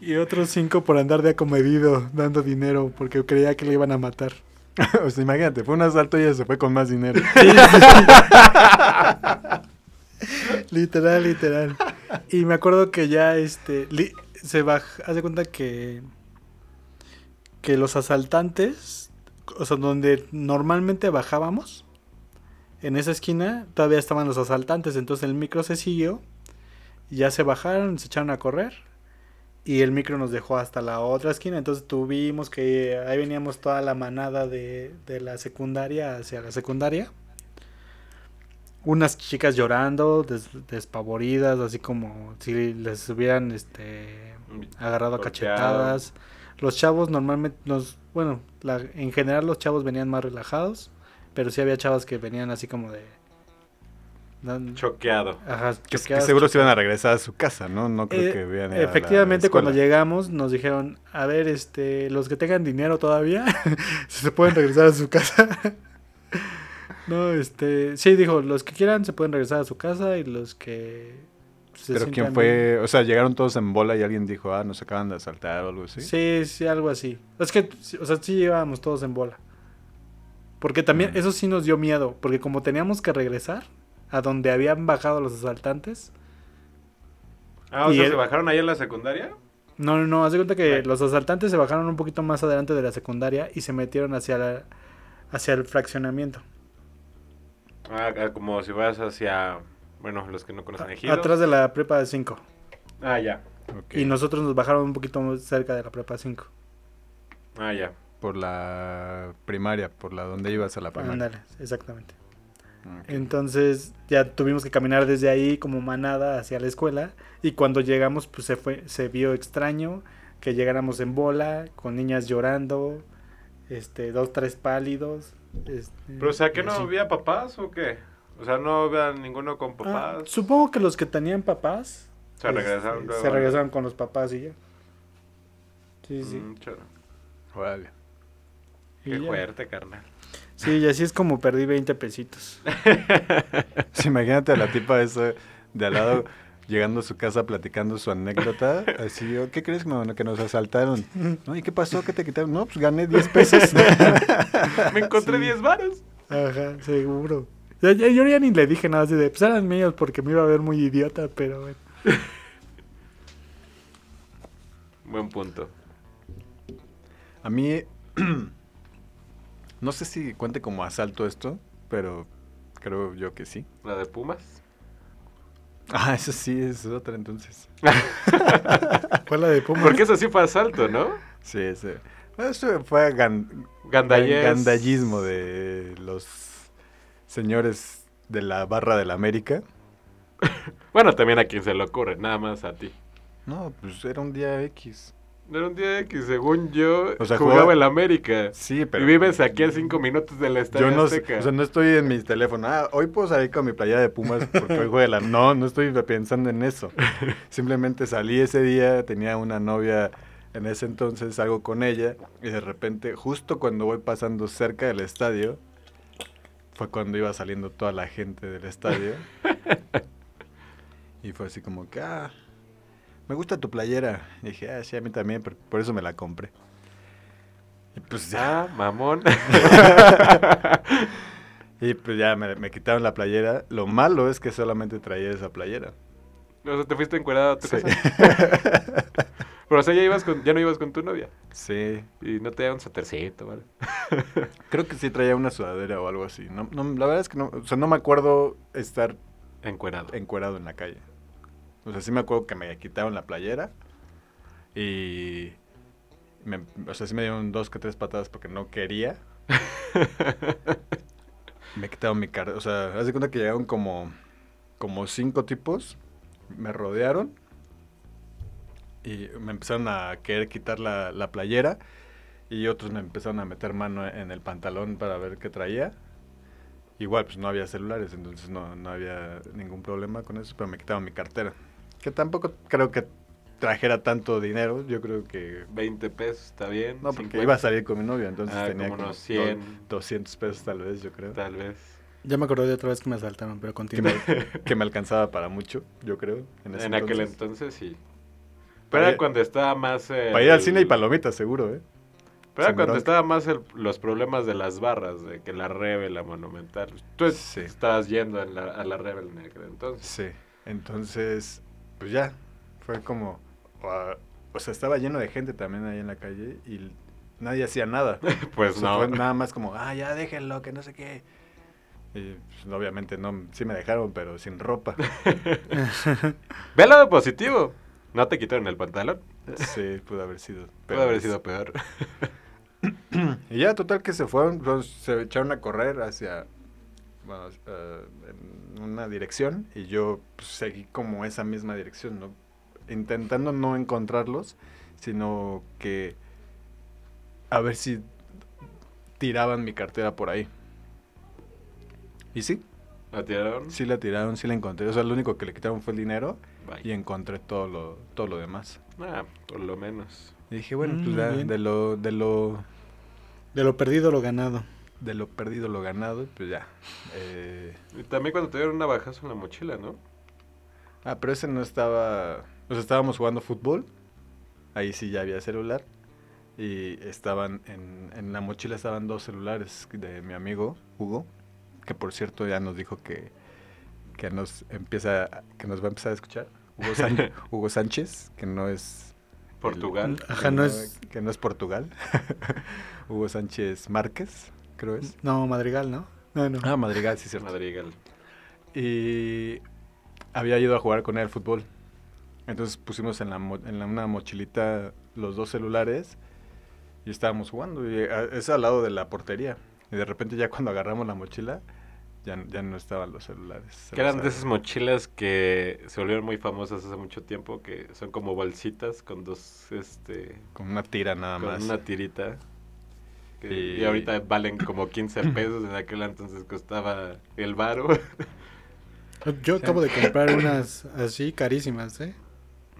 y otros 5 por andar de acomedido dando dinero porque creía que le iban a matar. o sea, imagínate, fue un asalto y ella se fue con más dinero. literal, literal. Y me acuerdo que ya este li- se baja, hace cuenta que que los asaltantes, o sea, donde normalmente bajábamos, en esa esquina todavía estaban los asaltantes, entonces el micro se siguió, ya se bajaron, se echaron a correr y el micro nos dejó hasta la otra esquina, entonces tuvimos que ahí veníamos toda la manada de, de la secundaria hacia la secundaria. Unas chicas llorando, des- despavoridas, así como si les hubieran este agarrado a cachetadas. Los chavos normalmente nos, bueno, la- en general los chavos venían más relajados, pero sí había chavas que venían así como de Choqueado. Ajá, Que, que seguro se iban a regresar a su casa, ¿no? No creo Eh, que vean a la Efectivamente, cuando llegamos nos dijeron, a ver, este, los que tengan dinero todavía, si se pueden regresar a su casa. no, este, sí, dijo, los que quieran se pueden regresar a su casa y los que se Pero quién fue, o sea, llegaron todos en bola y alguien dijo, ah, nos acaban de asaltar o algo así. Sí, sí, algo así. Es que, o sea, sí llevábamos todos en bola. Porque también, eso sí nos dio miedo, porque como teníamos que regresar a donde habían bajado los asaltantes, Ah, o Y sea, ¿se bajaron ahí en la secundaria? No, no, no, haz de cuenta que los asaltantes se bajaron un poquito más adelante de la secundaria y se metieron hacia la, hacia el fraccionamiento. Ah, ah, como si vas hacia, bueno, los que no conocen Ejidos. atrás de la prepa 5. Ah, ya. Y nosotros nos bajaron un poquito más cerca de la prepa 5. Ah, ya. Por la primaria, por la donde ibas a la primaria. Ándale, exactamente. Entonces ya tuvimos que caminar desde ahí como manada hacia la escuela y cuando llegamos pues se fue se vio extraño que llegáramos en bola con niñas llorando, este dos tres pálidos, este, Pero, o sea, ¿que no así. había papás o qué? O sea, no había ninguno con Ah, papás. supongo que los que tenían papás se regresaron este, luego. se regresaron con los papás y ya. Sí, sí. Mm, choro. Y Qué ya. fuerte, carnal. Sí, y así es como perdí 20 pesitos. Sí, imagínate a la tipa esa de al lado llegando a su casa platicando su anécdota. Así, "Oh, ¿qué crees que nos asaltaron? ¿No? ¿Y qué pasó? ¿Qué te quitaron? No, pues gané 10 pesos. Me encontré Sí. 10 varos. Ajá, seguro. Ya- ya- yo ya ni le dije nada así de, pues eran míos porque me iba a ver muy idiota, pero bueno. Buen punto. A mí, no sé si cuente como asalto esto, pero creo yo que sí. La de Pumas. Ah, eso sí, es otra entonces. Fue la de Puma. Porque eso sí fue asalto, ¿no? Sí, ese. Eso fue gan- gandallismo de los señores de la barra de la América. Bueno, también a quien se le ocurre, nada más a ti. No, pues era un día X. Era un día que, según yo, O sea, jugaba jugaba- el América. Sí, pero. Y vives aquí a 5 minutos del estadio Yo no, Azteca. o sea, no estoy en mi teléfono. Ah, hoy puedo salir con mi playera de Pumas porque hoy juega la... No, no estoy pensando en eso. Simplemente salí ese día, tenía una novia en ese entonces, salgo con ella y de repente, justo cuando voy pasando cerca del estadio, fue cuando iba saliendo toda la gente del estadio. y fue así como que, ah, me gusta tu playera. Y dije, ah, sí, a mí también, por, por eso me la compré. Y pues ya. Ah, mamón. Y pues ya me, me quitaron la playera. Lo malo es que solamente traía esa playera. o sea, te fuiste encuerado a tu Sí. casa. Pero, o sea, ya, ibas con, ya no ibas con tu novia. Sí. Y no te daban satercito, ¿vale? Creo que sí traía una sudadera o algo así. No, no, la verdad es que no, o sea, no me acuerdo estar Encuerado. encuerado en la calle. O sea, sí me acuerdo que me quitaron la playera y me, o sea, sí me dieron dos que tres patadas porque no quería. me quitaron mi cara, o sea, haz de cuenta que llegaron como como cinco tipos, me rodearon y me empezaron a querer quitar la, la playera y otros me empezaron a meter mano en el pantalón para ver qué traía. Igual, pues no había celulares, entonces no, no había ningún problema con eso, pero me quitaron mi cartera. Que tampoco creo que trajera tanto dinero, yo creo que... 20 pesos, está bien. No, porque 50, iba a salir con mi novia, entonces Ah, tenía como unos do- 100. 200 pesos tal vez, yo creo. Tal vez. Ya me acordé de otra vez que me asaltaron, pero continúa. que me alcanzaba para mucho, yo creo. En, ese En aquel entonces. sí. Pero Para era cuando estaba más. el- Para ir al cine y palomitas, seguro, ¿eh? Pero era cuando bronca. estaba más el- los problemas de las barras, de que la Rebe, la Monumental. Tú Sí. estabas yendo en la- a la Rebe en aquel entonces. Sí. Entonces, pues ya, fue como... ah, o sea, estaba lleno de gente también ahí en la calle y nadie hacía nada. Pues O sea, no. fue nada más como, ah, ya déjenlo, que no sé qué. Y pues, obviamente no, sí me dejaron, pero sin ropa. Ve el lado positivo. No te quitaron el pantalón. Sí, pudo haber sido. Puede haber es- sido peor. Y ya, total que se fueron, se echaron a correr hacia, bueno, eh, en una dirección y yo pues, seguí como esa misma dirección, ¿no? Intentando no encontrarlos, sino que a ver si tiraban mi cartera por ahí. Y sí, ¿La tiraron? Sí la tiraron, sí la encontré. O sea, lo único que le quitaron fue el dinero y encontré todo lo, todo lo demás. Ah, por lo menos. Y dije, bueno, Mm, pues ya, bien. de lo, de lo, De lo perdido, lo ganado. De lo perdido lo ganado, pues ya. Eh, Y también cuando te dieron una bajazo en la mochila, ¿no? ah, pero ese no estaba, o sea, estábamos jugando fútbol. Ahí sí ya había celular. Y estaban en, en la mochila estaban dos celulares de mi amigo Hugo, que por cierto ya nos dijo que, que nos empieza, que nos va a empezar a escuchar. Hugo, San- Hugo Sánchez, que no es Portugal. Ajá, que no es- que no es Portugal. Hugo Sánchez Márquez, creo es. No, Madrigal, ¿no? No, no. Ah, Madrigal, sí, cierto. Madrigal. Y había ido a jugar con él al fútbol. Entonces pusimos en, la en la- una mochilita los dos celulares y estábamos jugando. Y a- es al lado de la portería. Y de repente ya cuando agarramos la mochila, ya, ya no estaban los celulares. Que eran de esas mochilas que se volvieron muy famosas hace mucho tiempo, que son como bolsitas con dos, este, Con una tira nada con más. una tirita. Que- Y- y... ahorita valen como 15 pesos, en aquel entonces costaba el varo. Yo acabo de comprar unas así carísimas, ¿eh?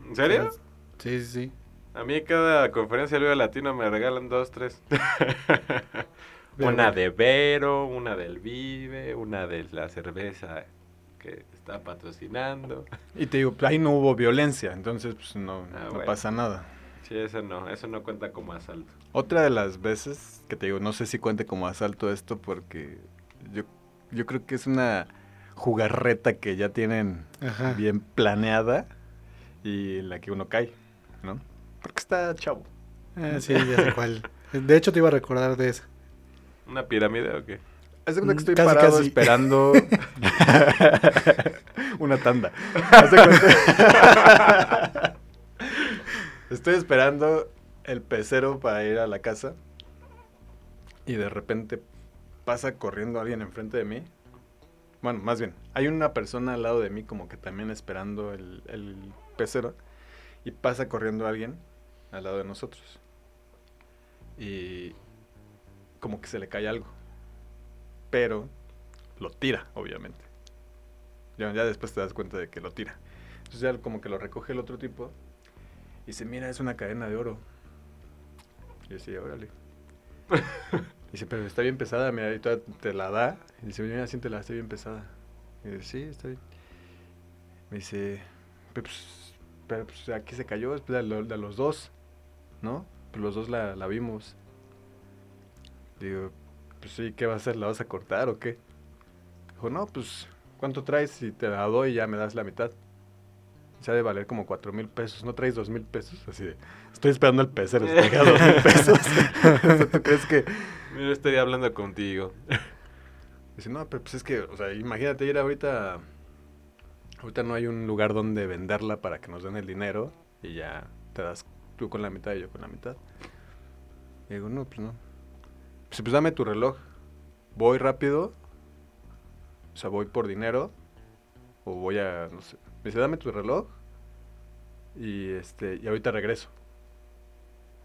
¿En serio? Sí, sí, sí. A mí cada conferencia Liga Latino me regalan dos, tres. Una de Vero, una del Vive, una de la cerveza que está patrocinando. Y te digo, ahí no hubo violencia, entonces pues no, Ah, no bueno. pasa nada. Sí, eso no, eso no cuenta como asalto. Otra de las veces que te digo, no sé si cuente como asalto esto porque yo, yo creo que es una jugarreta que ya tienen Ajá. bien planeada y en la que uno cae, ¿no? Porque está chavo. Ah, sí, ya sé cuál. De hecho, te iba a recordar de esa. ¿Una pirámide o qué? Haz de cuenta que Mm, estoy casi, parado casi. esperando una tanda. Haz de cuenta- estoy esperando el pecero para ir a la casa y de repente pasa corriendo alguien enfrente de mí. Bueno, más bien, hay una persona al lado de mí como que también esperando el, pecero y pasa corriendo alguien al lado de nosotros. Y como que se le cae algo pero lo tira, obviamente. Ya, ya después te das cuenta de que lo tira. Entonces ya como que lo recoge el otro tipo y dice, mira, es una cadena de oro. Y decía, órale. dice, pero está bien pesada, mira, y todavía te la da. Y dice, mira, siéntela, está bien pesada. Y yo, sí, está bien. Me dice, pero pues, pero, pues, aquí se cayó, es de, lo- de los dos, ¿no? Pues los dos la, la vimos. Digo, pues sí, ¿qué va a hacer? ¿La vas a cortar o qué? Dijo, no, pues, ¿cuánto traes? Si te la doy, ya me das la mitad. Se ha de valer como cuatro mil pesos. ¿No traes dos mil pesos? Así de, estoy esperando el pecero, se traiga dos mil pesos. ¿Tú crees que...? Yo estoy hablando contigo. Dice, no, pero pues es que, o sea, imagínate ir ahorita... Ahorita no hay un lugar donde venderla para que nos den el dinero y ya te das tú con la mitad y yo con la mitad. Y digo, no, pues no. Pues, pues dame tu reloj. Voy rápido. O sea, voy por dinero. O voy a, no sé. Me dice, dame tu reloj. Y este, y ahorita regreso.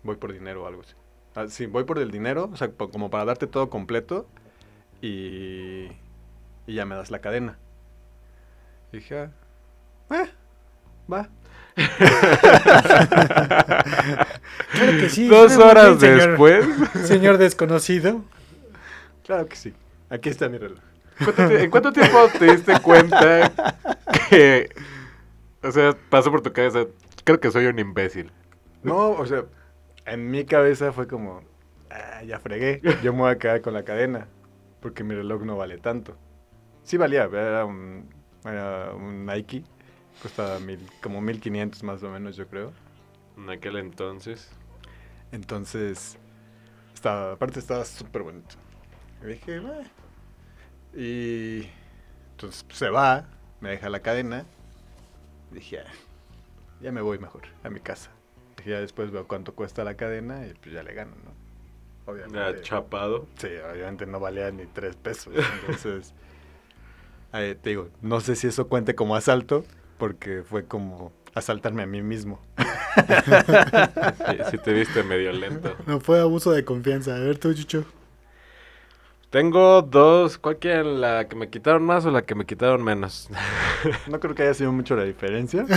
Voy por dinero o algo así. Ah, sí, voy por el dinero, o sea, como para darte todo completo. Y, y ya me das la cadena. Y dije, ah, eh, va. Claro que sí. Dos horas señor- después. Señor desconocido. Claro que sí. Aquí está mi reloj. ¿Cuánto ti- ¿En cuánto tiempo te diste cuenta que... O sea, pasó por tu cabeza, creo que soy un imbécil. No, o sea, en mi cabeza fue como, ah, ya fregué, yo me voy a quedar con la cadena, porque mi reloj no vale tanto. Sí valía, era un, era un Nike, costaba mil, como 1500 más o menos, yo creo. En aquel entonces. Entonces, estaba, aparte estaba súper bonito. Y dije, "Bah". Y entonces pues, se va, me deja la cadena. Y dije, "Ah, ya me voy mejor a mi casa. Dije, ya después veo cuánto cuesta la cadena y pues ya le gano, ¿no? Ya Obviamente. chapado. Sí, obviamente no valía ni tres pesos. Entonces, eh, te digo, no sé si eso cuente como asalto, porque fue como asaltarme a mí mismo. Si te viste medio lento. No fue abuso de confianza. A ver tú, Chucho. Tengo dos. ¿Cuál quieren? ¿La que me quitaron más o la que me quitaron menos? No creo que haya sido mucho la diferencia.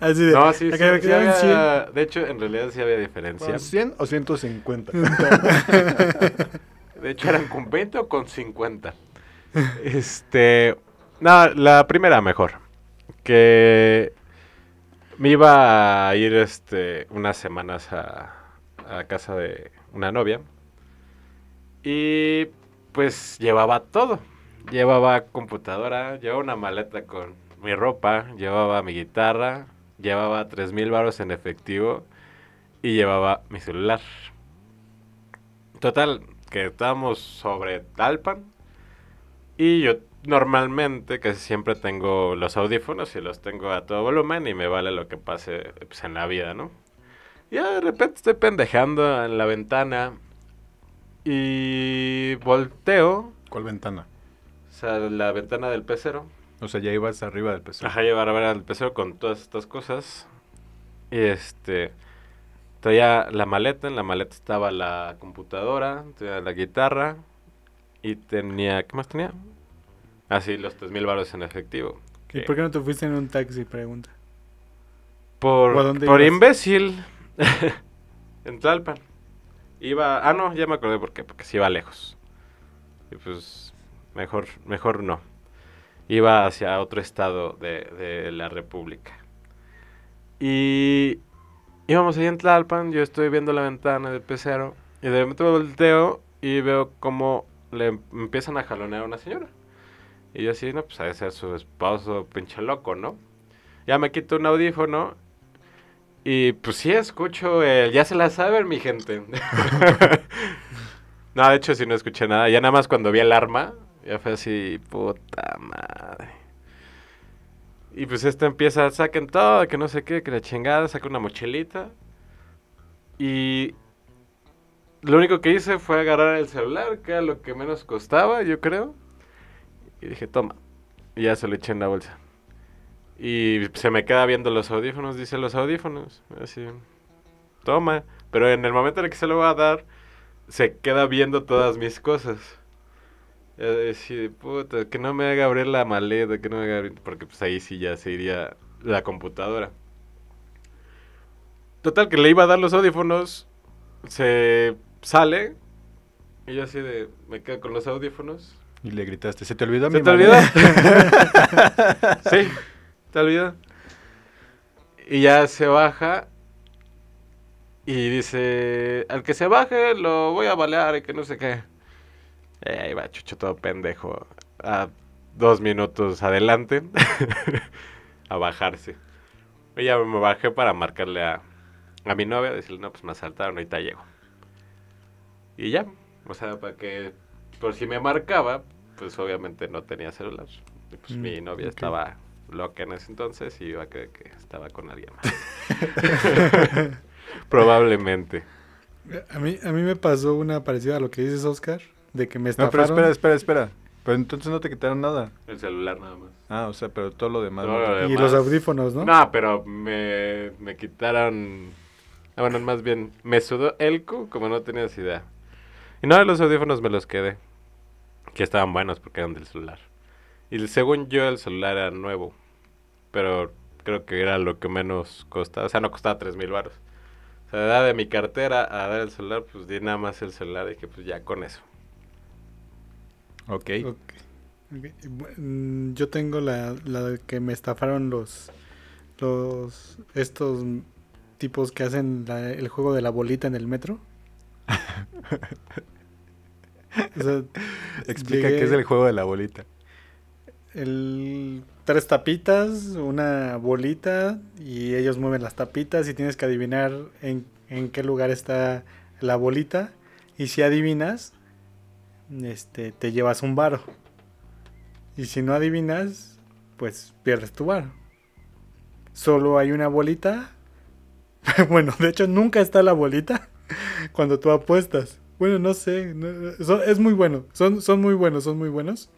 Así de, No, sí, sí, me De hecho, en realidad sí había diferencia. ¿Con 100 o 150? De hecho, eran con 20 o con 50. Este. No, la primera mejor. Que me iba a ir este, unas semanas a, a casa de una novia. Y pues llevaba todo. Llevaba computadora, llevaba una maleta con mi ropa, llevaba mi guitarra, llevaba 3000 baros en efectivo y llevaba mi celular. Total, que estábamos sobre Talpan y yo normalmente casi siempre tengo los audífonos y los tengo a todo volumen y me vale lo que pase pues, en la vida, ¿no? Ya de repente estoy pendejando en la ventana y volteo, ¿Cuál ventana? o sea, la ventana del pecero. O sea, ya ibas arriba del peso. Ajá, llevar a ver al pecero con todas estas cosas. Y este. Traía la maleta, en la maleta estaba la computadora, tenía la guitarra y tenía. ¿Qué más tenía? Ah, sí, los 3000 baros en efectivo. ¿Y que por qué no te fuiste en un taxi? Pregunta. por, ¿O a dónde por ibas? imbécil. en Tlalpan. Iba. Ah, no, ya me acordé por qué. Porque sí iba lejos. Y pues. Mejor, mejor no. Iba hacia otro estado de, de la República. Y íbamos ahí en Tlalpan, yo estoy viendo la ventana del pecero y de repente volteo y veo como le em- empiezan a jalonear a una señora. Y yo así, no, pues ha de ser su esposo, pinche loco, ¿no? Ya me quito un audífono y pues sí escucho el... Ya se la saben, mi gente. no, de hecho sí no escuché nada. Ya nada más cuando vi el arma, ya fue así, puta madre. Y pues este empieza, saquen todo, que no sé qué, que la chingada, saca una mochilita. Y lo único que hice fue agarrar el celular, que era lo que menos costaba, yo creo. Y dije, toma. Y ya se lo eché en la bolsa. Y se me queda viendo los audífonos, dice los audífonos. Así, toma. Pero en el momento en el que se lo va a dar, se queda viendo todas mis cosas. Y así, puta, que no me haga abrir la maleta, que no me haga abrir, porque pues ahí sí ya se iría la computadora. Total, que le iba a dar los audífonos, se sale, y yo así de, me quedo con los audífonos. Y le gritaste, ¿se te olvidó ¿Se mi te olvidó? maleta?" sí, te olvidó. Y ya se baja y dice, al que se baje lo voy a balear y que no sé qué. Eh, ahí va Chucho todo pendejo a dos minutos adelante a bajarse. Y ya me bajé para marcarle a, a mi novia, decirle, no, pues me asaltaron, ahorita llego. Y ya, o sea, para que, por si me marcaba, pues obviamente no tenía celular. Y pues Mm, mi novia estaba loca en ese entonces y iba a creer que estaba con alguien más. Probablemente. A mí, a mí me pasó una parecida a lo que dices, Oscar, de que me No, estafaron. pero espera, espera, espera. Pero entonces no te quitaron nada. El celular nada más. Ah, o sea, pero todo lo demás. Todo no. lo y los audífonos, ¿no? No, pero me, me quitaron. ah, Bueno, más bien, me sudó el cu como no tenías idea. Y no, los audífonos me los quedé. Que estaban buenos porque eran del celular. Y según yo, el celular era nuevo. Pero creo que era lo que menos costaba. O sea, no costaba 3 mil baros. O sea, de dar de mi cartera a dar el celular, pues di nada más el celular. Y que pues ya con eso. Ok. Ok. Ok. Bu- mm, Yo tengo la, la que me estafaron los los estos tipos que hacen la- el juego de la bolita en el metro. O sea, Explica llegué- qué es el juego de la bolita. El tres tapitas, una bolita y ellos mueven las tapitas y tienes que adivinar en, en qué lugar está la bolita. Y si adivinas este te llevas un varo. Y si no adivinas pues pierdes tu varo. Solo hay una bolita. Bueno de hecho nunca está la bolita cuando tú apuestas. Bueno no sé es muy bueno son, son muy buenos son muy buenos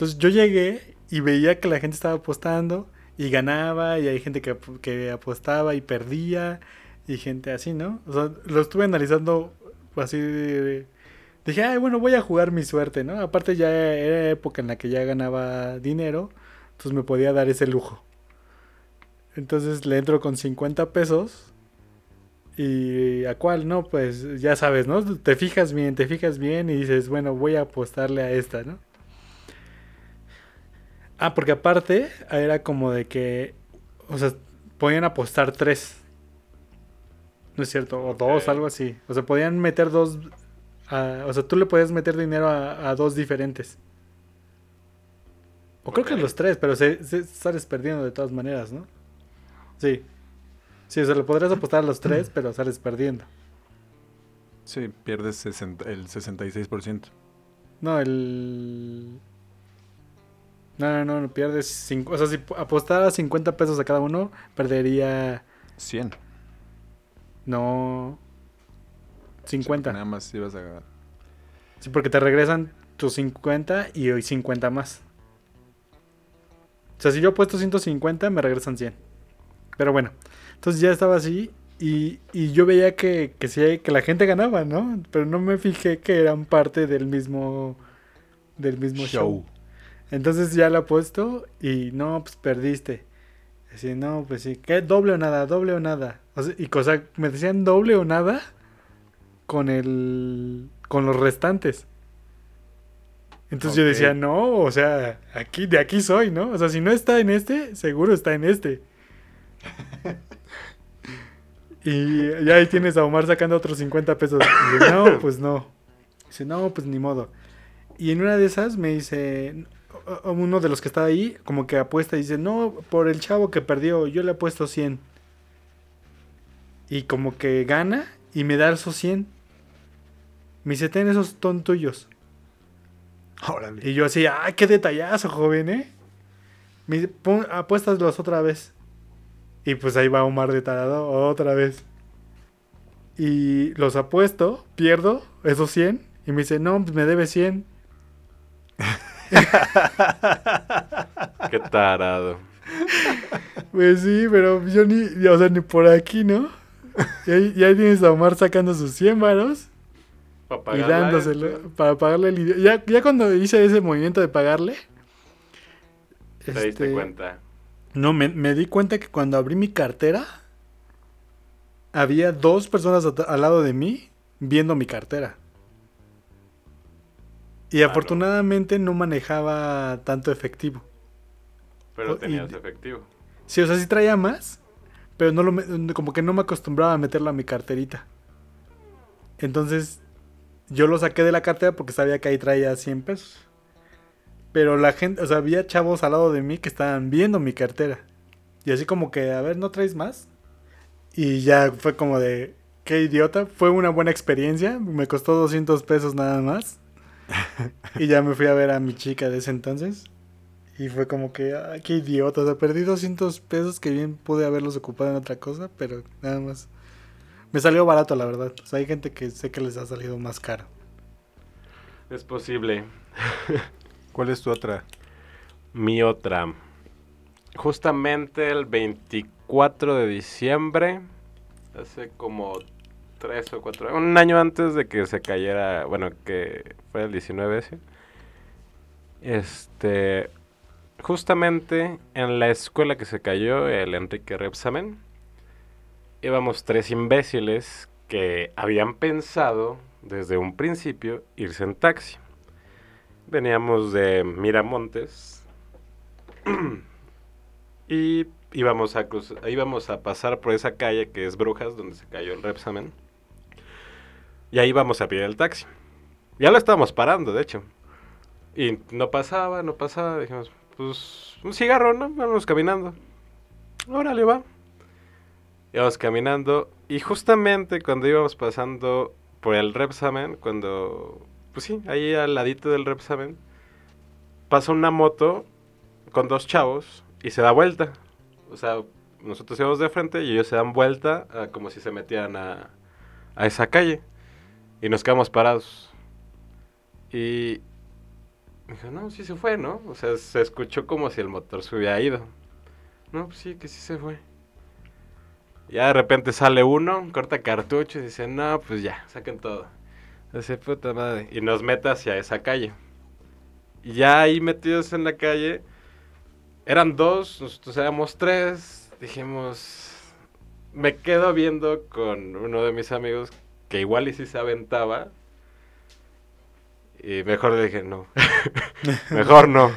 entonces yo llegué y veía que la gente estaba apostando y ganaba y hay gente que, que apostaba y perdía y gente así, ¿no? O sea, lo estuve analizando así de- dije, ay, bueno, voy a jugar mi suerte, ¿no? Aparte ya era época en la que ya ganaba dinero, entonces me podía dar ese lujo. Entonces le entro con 50 pesos y a cuál, no, pues ya sabes, ¿no? Te fijas bien, te fijas bien y dices, bueno, voy a apostarle a esta, ¿no? Ah, porque aparte era como de que, o sea, podían apostar tres. ¿No es cierto? O dos, algo así. O sea, podían meter dos. a- o sea, tú le podías meter dinero a, a dos diferentes. O creo que los tres, pero se, se- sales perdiendo de todas maneras, ¿no? Sí. Sí, o sea, le podrías apostar a los tres, pero sales perdiendo. Sí, pierdes 60 el 66%. No, el. No, no, no, pierdes. cinco- O sea, si apostara 50 pesos a cada uno, perdería. 100. No. 50. Nada más ibas a ganar. Sí, porque te regresan tus 50 y hoy 50 más. O sea, si yo he puesto 150, me regresan 100. Pero bueno, entonces ya estaba así y, y yo veía que, que, sí, que la gente ganaba, ¿no? Pero no me fijé que eran parte del mismo, del mismo show. Entonces ya la puesto y no, pues perdiste. Así, no, pues sí, ¿qué? Doble o nada, doble o nada. O sea, y cosa, me decían doble o nada con el, con los restantes. Entonces yo decía, no, o sea, aquí, de aquí soy, ¿no? O sea, si no está en este, seguro está en este. y ya ahí tienes a Omar sacando otros 50 pesos. Y no, pues no. Dice, no, pues ni modo. Y en una de esas me dice, uno de los que está ahí, como que apuesta y dice, no, por el chavo que perdió, yo le apuesto 100. Y como que gana y me da esos 100. Me dice, ten esos son tuyos. Órale. Y yo así, ¡ay, qué detallazo, joven, eh! Me dice, "Pon- apuéstaslos otra vez. Y pues ahí va Omar de tarado otra vez. Y los apuesto, pierdo esos 100. Y me dice, no, pues me debe 100. Qué tarado. Pues sí, pero yo ni, o sea, ni por aquí, ¿no? Y ahí, y ahí tienes a Omar sacando sus 100 varos y dándoselo este, para pagarle el ya, ya cuando hice ese movimiento de pagarle. Te diste este, cuenta. No, me, me di cuenta que cuando abrí mi cartera, había dos personas al lado de mí viendo mi cartera. Y afortunadamente no manejaba tanto efectivo. Pero y- tenías efectivo. Sí, o sea, sí traía más, pero no lo como que no me acostumbraba a meterlo a mi carterita. Entonces, yo lo saqué de la cartera porque sabía que ahí traía 100 pesos. Pero la gente, o sea, había chavos al lado de mí que estaban viendo mi cartera. Y así como que, a ver, ¿no traes más? Y ya fue como de, qué idiota. Fue una buena experiencia. Me costó 200 pesos nada más. Y ya me fui a ver a mi chica de ese entonces. Y fue como que, ay, qué idiota. O sea, perdí 200 pesos que bien pude haberlos ocupado en otra cosa, pero nada más. Me salió barato, la verdad. O sea, hay gente que sé que les ha salido más caro. Es posible. ¿Cuál es tu otra? Mi otra. Justamente el 24 de diciembre, hace como tres o cuatro, un año antes de que se cayera, bueno, que fue el 19 ese. Este, justamente en la escuela que se cayó, el Enrique Repsamen, íbamos tres imbéciles que habían pensado desde un principio irse en taxi. Veníamos de Miramontes y íbamos a, cruz- íbamos a pasar por esa calle que es Brujas, donde se cayó el Repsamen. Y ahí íbamos a pedir el taxi. Ya lo estábamos parando, de hecho. Y no pasaba, no pasaba. Dijimos, pues un cigarro, ¿no? Vamos caminando. Órale, va. Íbamos caminando. Y justamente cuando íbamos pasando por el Repsamen, cuando, pues sí, ahí al ladito del Repsamen, pasa una moto con dos chavos y se da vuelta. O sea, nosotros íbamos de frente y ellos se dan vuelta ah, como si se metieran a, a esa calle. Y nos quedamos parados. Y me dijo, no, sí se fue, ¿no? O sea, se escuchó como si el motor se hubiera ido. No, pues sí, que sí se fue. Ya de repente sale uno, corta cartucho y dice, no, pues ya, saquen todo. Así, puta madre. Y nos mete hacia esa calle. Y ya ahí metidos en la calle, eran dos, nosotros éramos tres. Dijimos, me quedo viendo con uno de mis amigos que igual y si se aventaba. Y mejor le dije, no. mejor no.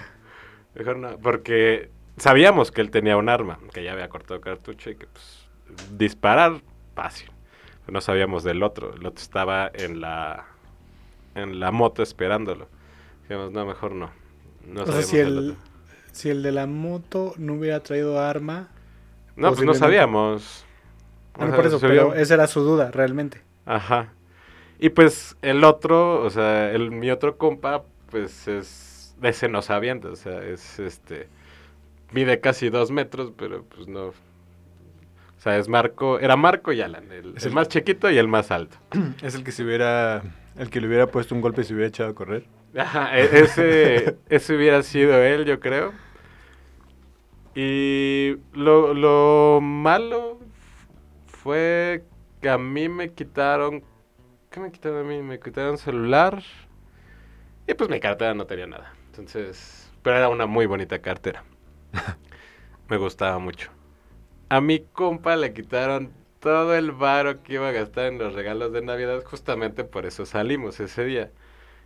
Mejor no. Porque sabíamos que él tenía un arma, que ya había cortado cartucho y que pues disparar fácil. No sabíamos del otro. El otro estaba en la en la moto esperándolo. Dijimos, no, mejor no. no o sea, si el, si el de la moto no hubiera traído arma. No, pues no sabíamos. Bueno, por eso, pero esa era su duda, realmente. Ajá. Y pues el otro, o sea, el, mi otro compa, pues es. De ese no sabiendo, o sea, es este. Mide casi dos metros, pero pues no. O sea, es Marco. Era Marco y Alan, el, el más chiquito y el más alto. Es el que se hubiera el que le hubiera puesto un golpe y se hubiera echado a correr. Ajá, e-, ese, ese hubiera sido él, yo creo. Y lo, lo malo fue que a mí me quitaron... ¿Qué me quitaron a mí? Me quitaron celular. Y pues mi cartera no tenía nada. Entonces... Pero era una muy bonita cartera. me gustaba mucho. A mi compa le quitaron todo el varo que iba a gastar en los regalos de Navidad, justamente por eso salimos ese día.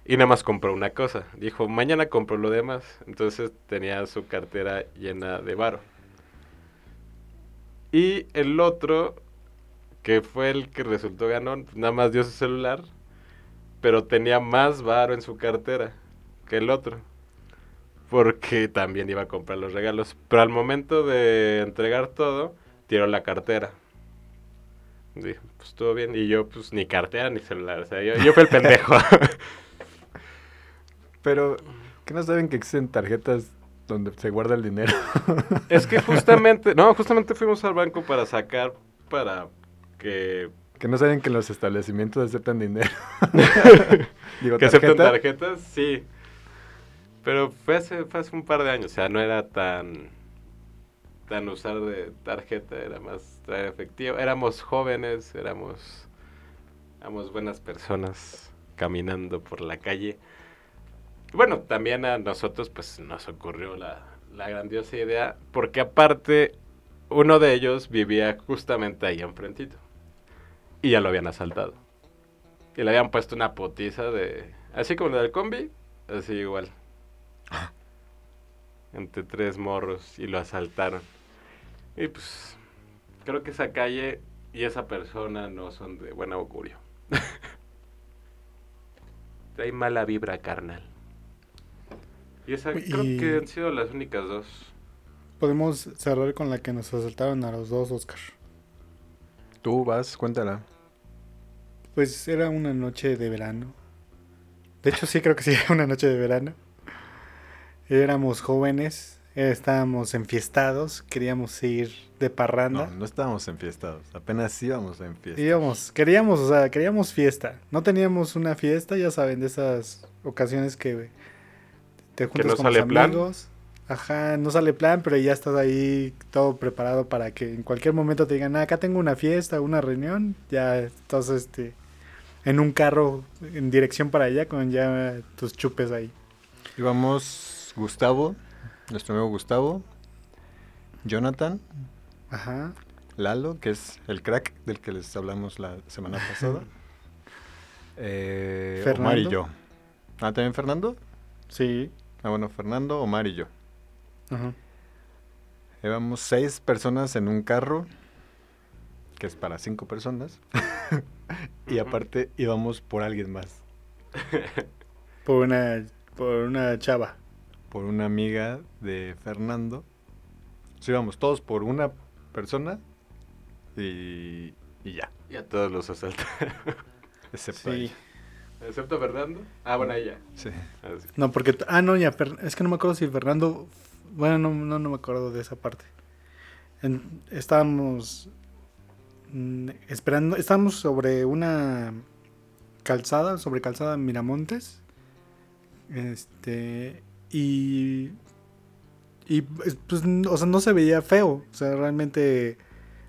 Y nada más compró una cosa. Dijo, mañana compro lo demás. Entonces tenía su cartera llena de varo. Y el otro, que fue el que resultó ganón, nada más dio su celular, pero tenía más varo en su cartera que el otro. Porque también iba a comprar los regalos. Pero al momento de entregar todo, tiró la cartera. Dijo, pues todo bien. Y yo, pues ni cartera ni celular. O sea, yo, yo fui el pendejo. Pero, ¿qué no saben que existen tarjetas donde se guarda el dinero? es que justamente, no, justamente fuimos al banco para sacar, para que... Que no saben que los establecimientos aceptan dinero. Digo, que aceptan tarjetas, sí. Pero fue hace, fue hace un par de años, o sea, no era tan tan usar de tarjeta, era más traer efectivo. Éramos jóvenes, éramos, éramos buenas personas caminando por la calle. Bueno, también a nosotros pues nos ocurrió la, la grandiosa idea, porque aparte uno de ellos vivía justamente ahí enfrentito. Y ya lo habían asaltado. Y le habían puesto una potiza de... Así como la del combi, así igual. Entre tres morros y lo asaltaron. Y pues creo que esa calle y esa persona no son de buen augurio. Hay mala vibra, carnal. Y esa creo que han sido las únicas dos. Podemos cerrar con la que nos asaltaron a los dos, Oscar. Tú vas, cuéntala. Pues era una noche de verano. De hecho, sí creo que sí era una noche de verano. Éramos jóvenes, estábamos enfiestados, queríamos ir de parranda. No, no estábamos enfiestados, apenas íbamos en fiesta. Íbamos, queríamos, o sea, queríamos fiesta. No teníamos una fiesta, ya saben, de esas ocasiones que te juntas con los amigos. Ajá, no sale plan, pero ya estás ahí todo preparado para que en cualquier momento te digan, ah, acá tengo una fiesta, una reunión, ya estás este en un carro en dirección para allá con ya tus chupes ahí. Íbamos Gustavo, nuestro amigo Gustavo, Jonathan, Ajá. Lalo, que es el crack del que les hablamos la semana pasada, eh, Omar y yo. ¿Ah, también Fernando? Sí. Ah, bueno, Fernando, Omar y yo. Ajá. Éramos seis personas en un carro, que es para cinco personas. y aparte íbamos por alguien más. por una, por una chava por una amiga de Fernando. Sí, íbamos todos por una persona y, y ya. Ya todos los asaltaron. Excepto sí. ¿Excepto Fernando? Ah, bueno, ella. Sí. Ah, no, porque... Ah, no, ya. Es que no me acuerdo si Fernando... Bueno, no, no, no me acuerdo de esa parte. estábamos mm, esperando... Estábamos sobre una calzada, sobre calzada Miramontes. Este... Y. Y pues, o sea, no se veía feo. O sea, realmente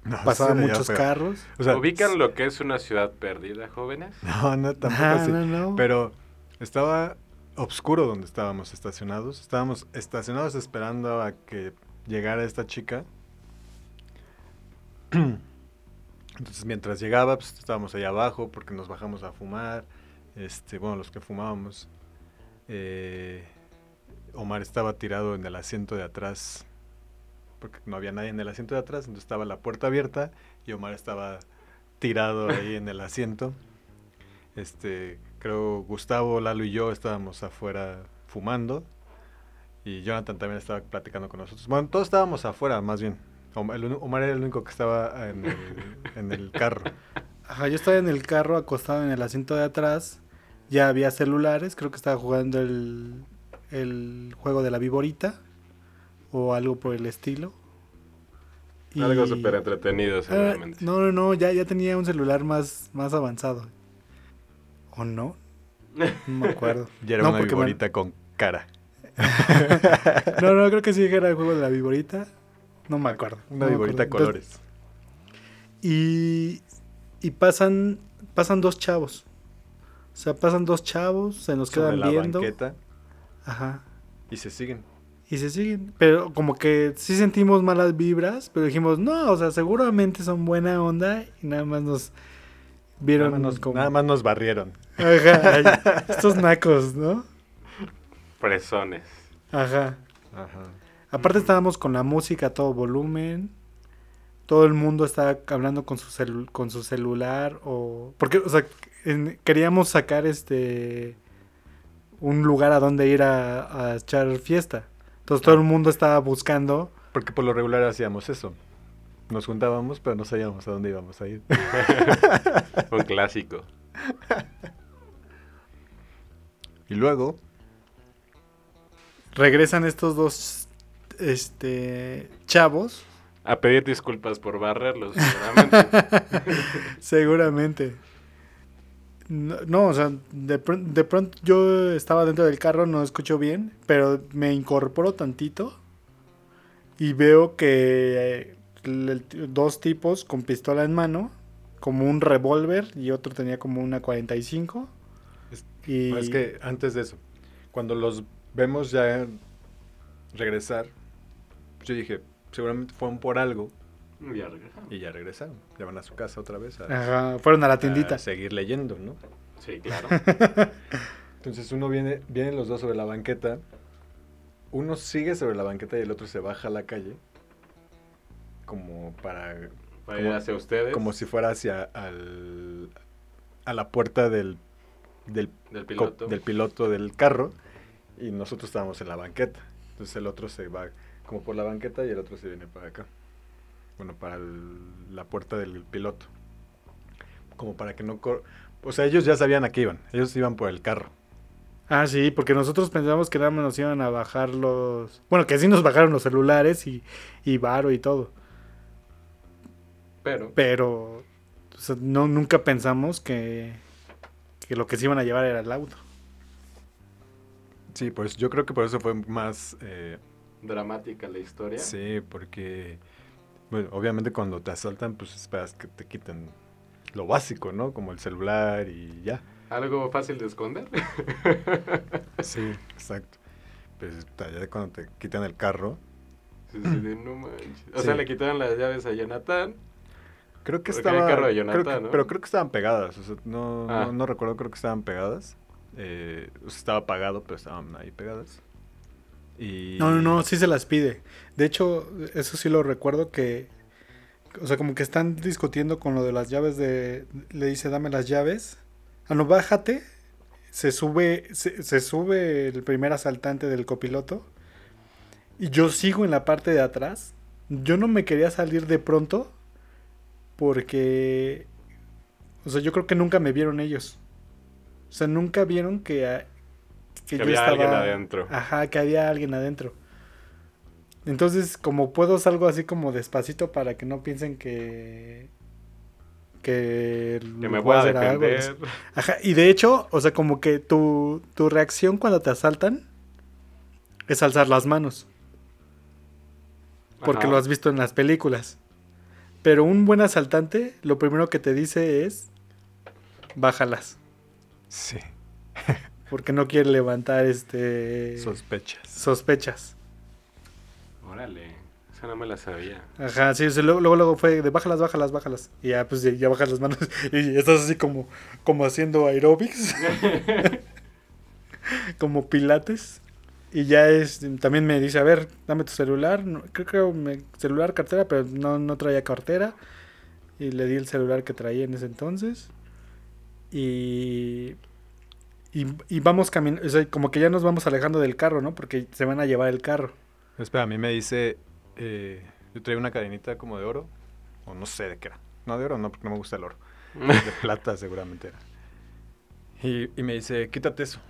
No, pasaban muchos feo. carros. O sea, ¿Ubican lo que es una ciudad perdida, jóvenes? No, no, tampoco Ah, así. no, no. Pero estaba oscuro donde estábamos estacionados. Estábamos estacionados esperando a que llegara esta chica. Entonces, mientras llegaba, pues estábamos allá abajo porque nos bajamos a fumar. Este, bueno, los que fumábamos. Eh, Omar estaba tirado en el asiento de atrás porque no había nadie en el asiento de atrás, entonces estaba la puerta abierta y Omar estaba tirado ahí en el asiento. Este, creo Gustavo, Lalo y yo estábamos afuera fumando y Jonathan también estaba platicando con nosotros. Bueno, todos estábamos afuera, más bien. Omar, el uni- Omar era el único que estaba en el, en el carro. Ajá, yo estaba en el carro acostado en el asiento de atrás. Ya había celulares, creo que estaba jugando el, el juego de la viborita o algo por el estilo. Y- Algo súper entretenido, Ah, seguramente. no, no, no, ya, ya tenía un celular más, más avanzado. ¿O no? No me acuerdo. Y era No, una me- viborita con cara. No, no, creo que sí era el juego de la viborita. No me acuerdo. Una no viborita acuerdo. colores. Y, y pasan, pasan dos chavos. O sea, pasan dos chavos, se nos sobre quedan la viendo. banqueta Ajá. y se siguen. Y se siguen. Pero como que sí sentimos malas vibras, pero dijimos, no, o sea, seguramente son buena onda y nada más nos vieron Nada más, nos, como... nada más nos barrieron. Ajá, ay, estos nacos, ¿no? Fresones. Ajá. Ajá. Aparte estábamos con la música a todo volumen. Todo el mundo estaba hablando con su celu- con su celular o porque o sea, en- queríamos sacar este un lugar a donde ir a, a echar fiesta. Entonces todo el mundo estaba buscando. Porque por lo regular hacíamos eso. Nos juntábamos, pero no sabíamos a dónde íbamos a ir. Un clásico. Y luego, Regresan estos dos este chavos, A pedir disculpas por barrerlos, seguramente. seguramente. No, no, o sea, de, pr- de pronto yo estaba dentro del carro, no escucho bien, pero me incorporo tantito y veo que eh, dos tipos con pistola en mano, como un revólver y otro tenía como una 45. Es- y es que antes de eso, cuando los vemos ya regresar, yo dije, seguramente fueron por algo Ya y ya regresaron. Ya van a su casa otra vez a, Ajá, fueron a la tiendita. a seguir leyendo, ¿no? Sí, claro. Entonces uno viene, vienen los dos sobre la banqueta, uno sigue sobre la banqueta y el otro se baja a la calle, como para, Para ir Como- hacia ustedes. como si fuera hacia al, a la puerta del, del, piloto. del piloto del carro y nosotros estábamos en la banqueta. Entonces el otro se va como por la banqueta y el otro se viene para acá. Bueno, para el- la puerta del piloto. Como para que no... cor- O sea, ellos ya sabían a qué iban. Ellos iban por el carro. Ah, sí, porque nosotros pensábamos que nada más nos iban a bajar los... Bueno, que sí nos bajaron los celulares y, y varo y todo. Pero, Pero o sea, no, nunca pensamos que, que lo que se iban a llevar era el auto. Sí, pues yo creo que por eso fue más... eh, dramática la historia. sí, porque... Bueno, obviamente cuando te asaltan, pues esperas que te quiten lo básico, ¿no? Como el celular y ya. Algo fácil de esconder. Sí, exacto. Pues ya cuando te quitan el carro, Sí, sí, de no manches. O Sí. sea, le quitaron las llaves a Jonathan. creo que era el estaba... carro de creo Jonathan, que- ¿no? Pero creo que estaban pegadas, o sea, no, Ah. no, no recuerdo, creo que estaban pegadas. Eh, o sea, estaba apagado, pero estaban ahí pegadas. No, no, no, sí se las pide. De hecho, eso sí lo recuerdo que... O sea, como que están discutiendo con lo de las llaves de... Le dice, dame las llaves. Ah, no, bájate. Se sube, se, se sube el primer asaltante del copiloto. Y yo sigo en la parte de atrás. Yo no me quería salir de pronto. Porque... O sea, yo creo que nunca me vieron ellos. O sea, nunca vieron que... Que había alguien adentro. Ajá, que había alguien adentro. Entonces, como puedo, salgo así como despacito para que no piensen que. Que, Que me voy a hacer algo. defender. Ajá, y de hecho, o sea, como que tu, tu reacción cuando te asaltan es alzar las manos. Porque Ajá. lo has visto en las películas. Pero un buen asaltante, lo primero que te dice es, bájalas. Sí. Porque no quiere levantar este Sospechas. sospechas. Órale, esa no me la sabía. Ajá, sí, sea, luego, luego, luego fue de bájalas, bájalas, bájalas. Y ya, pues ya, ya bajas las manos y estás así como, como haciendo aeróbics, como pilates. Y ya es, también me dice, a ver, dame tu celular. No, creo que me, celular, cartera, pero no, no traía cartera. Y le di el celular que traía en ese entonces. Y, y, y vamos caminando, o sea, como que ya nos vamos alejando del carro, ¿no? Porque se van a llevar el carro. Espera, a mí me dice, eh, yo traía una cadenita como de oro, o no sé de qué era. No de oro, no, porque no me gusta el oro. De plata seguramente era. Y, y me dice, quítate eso.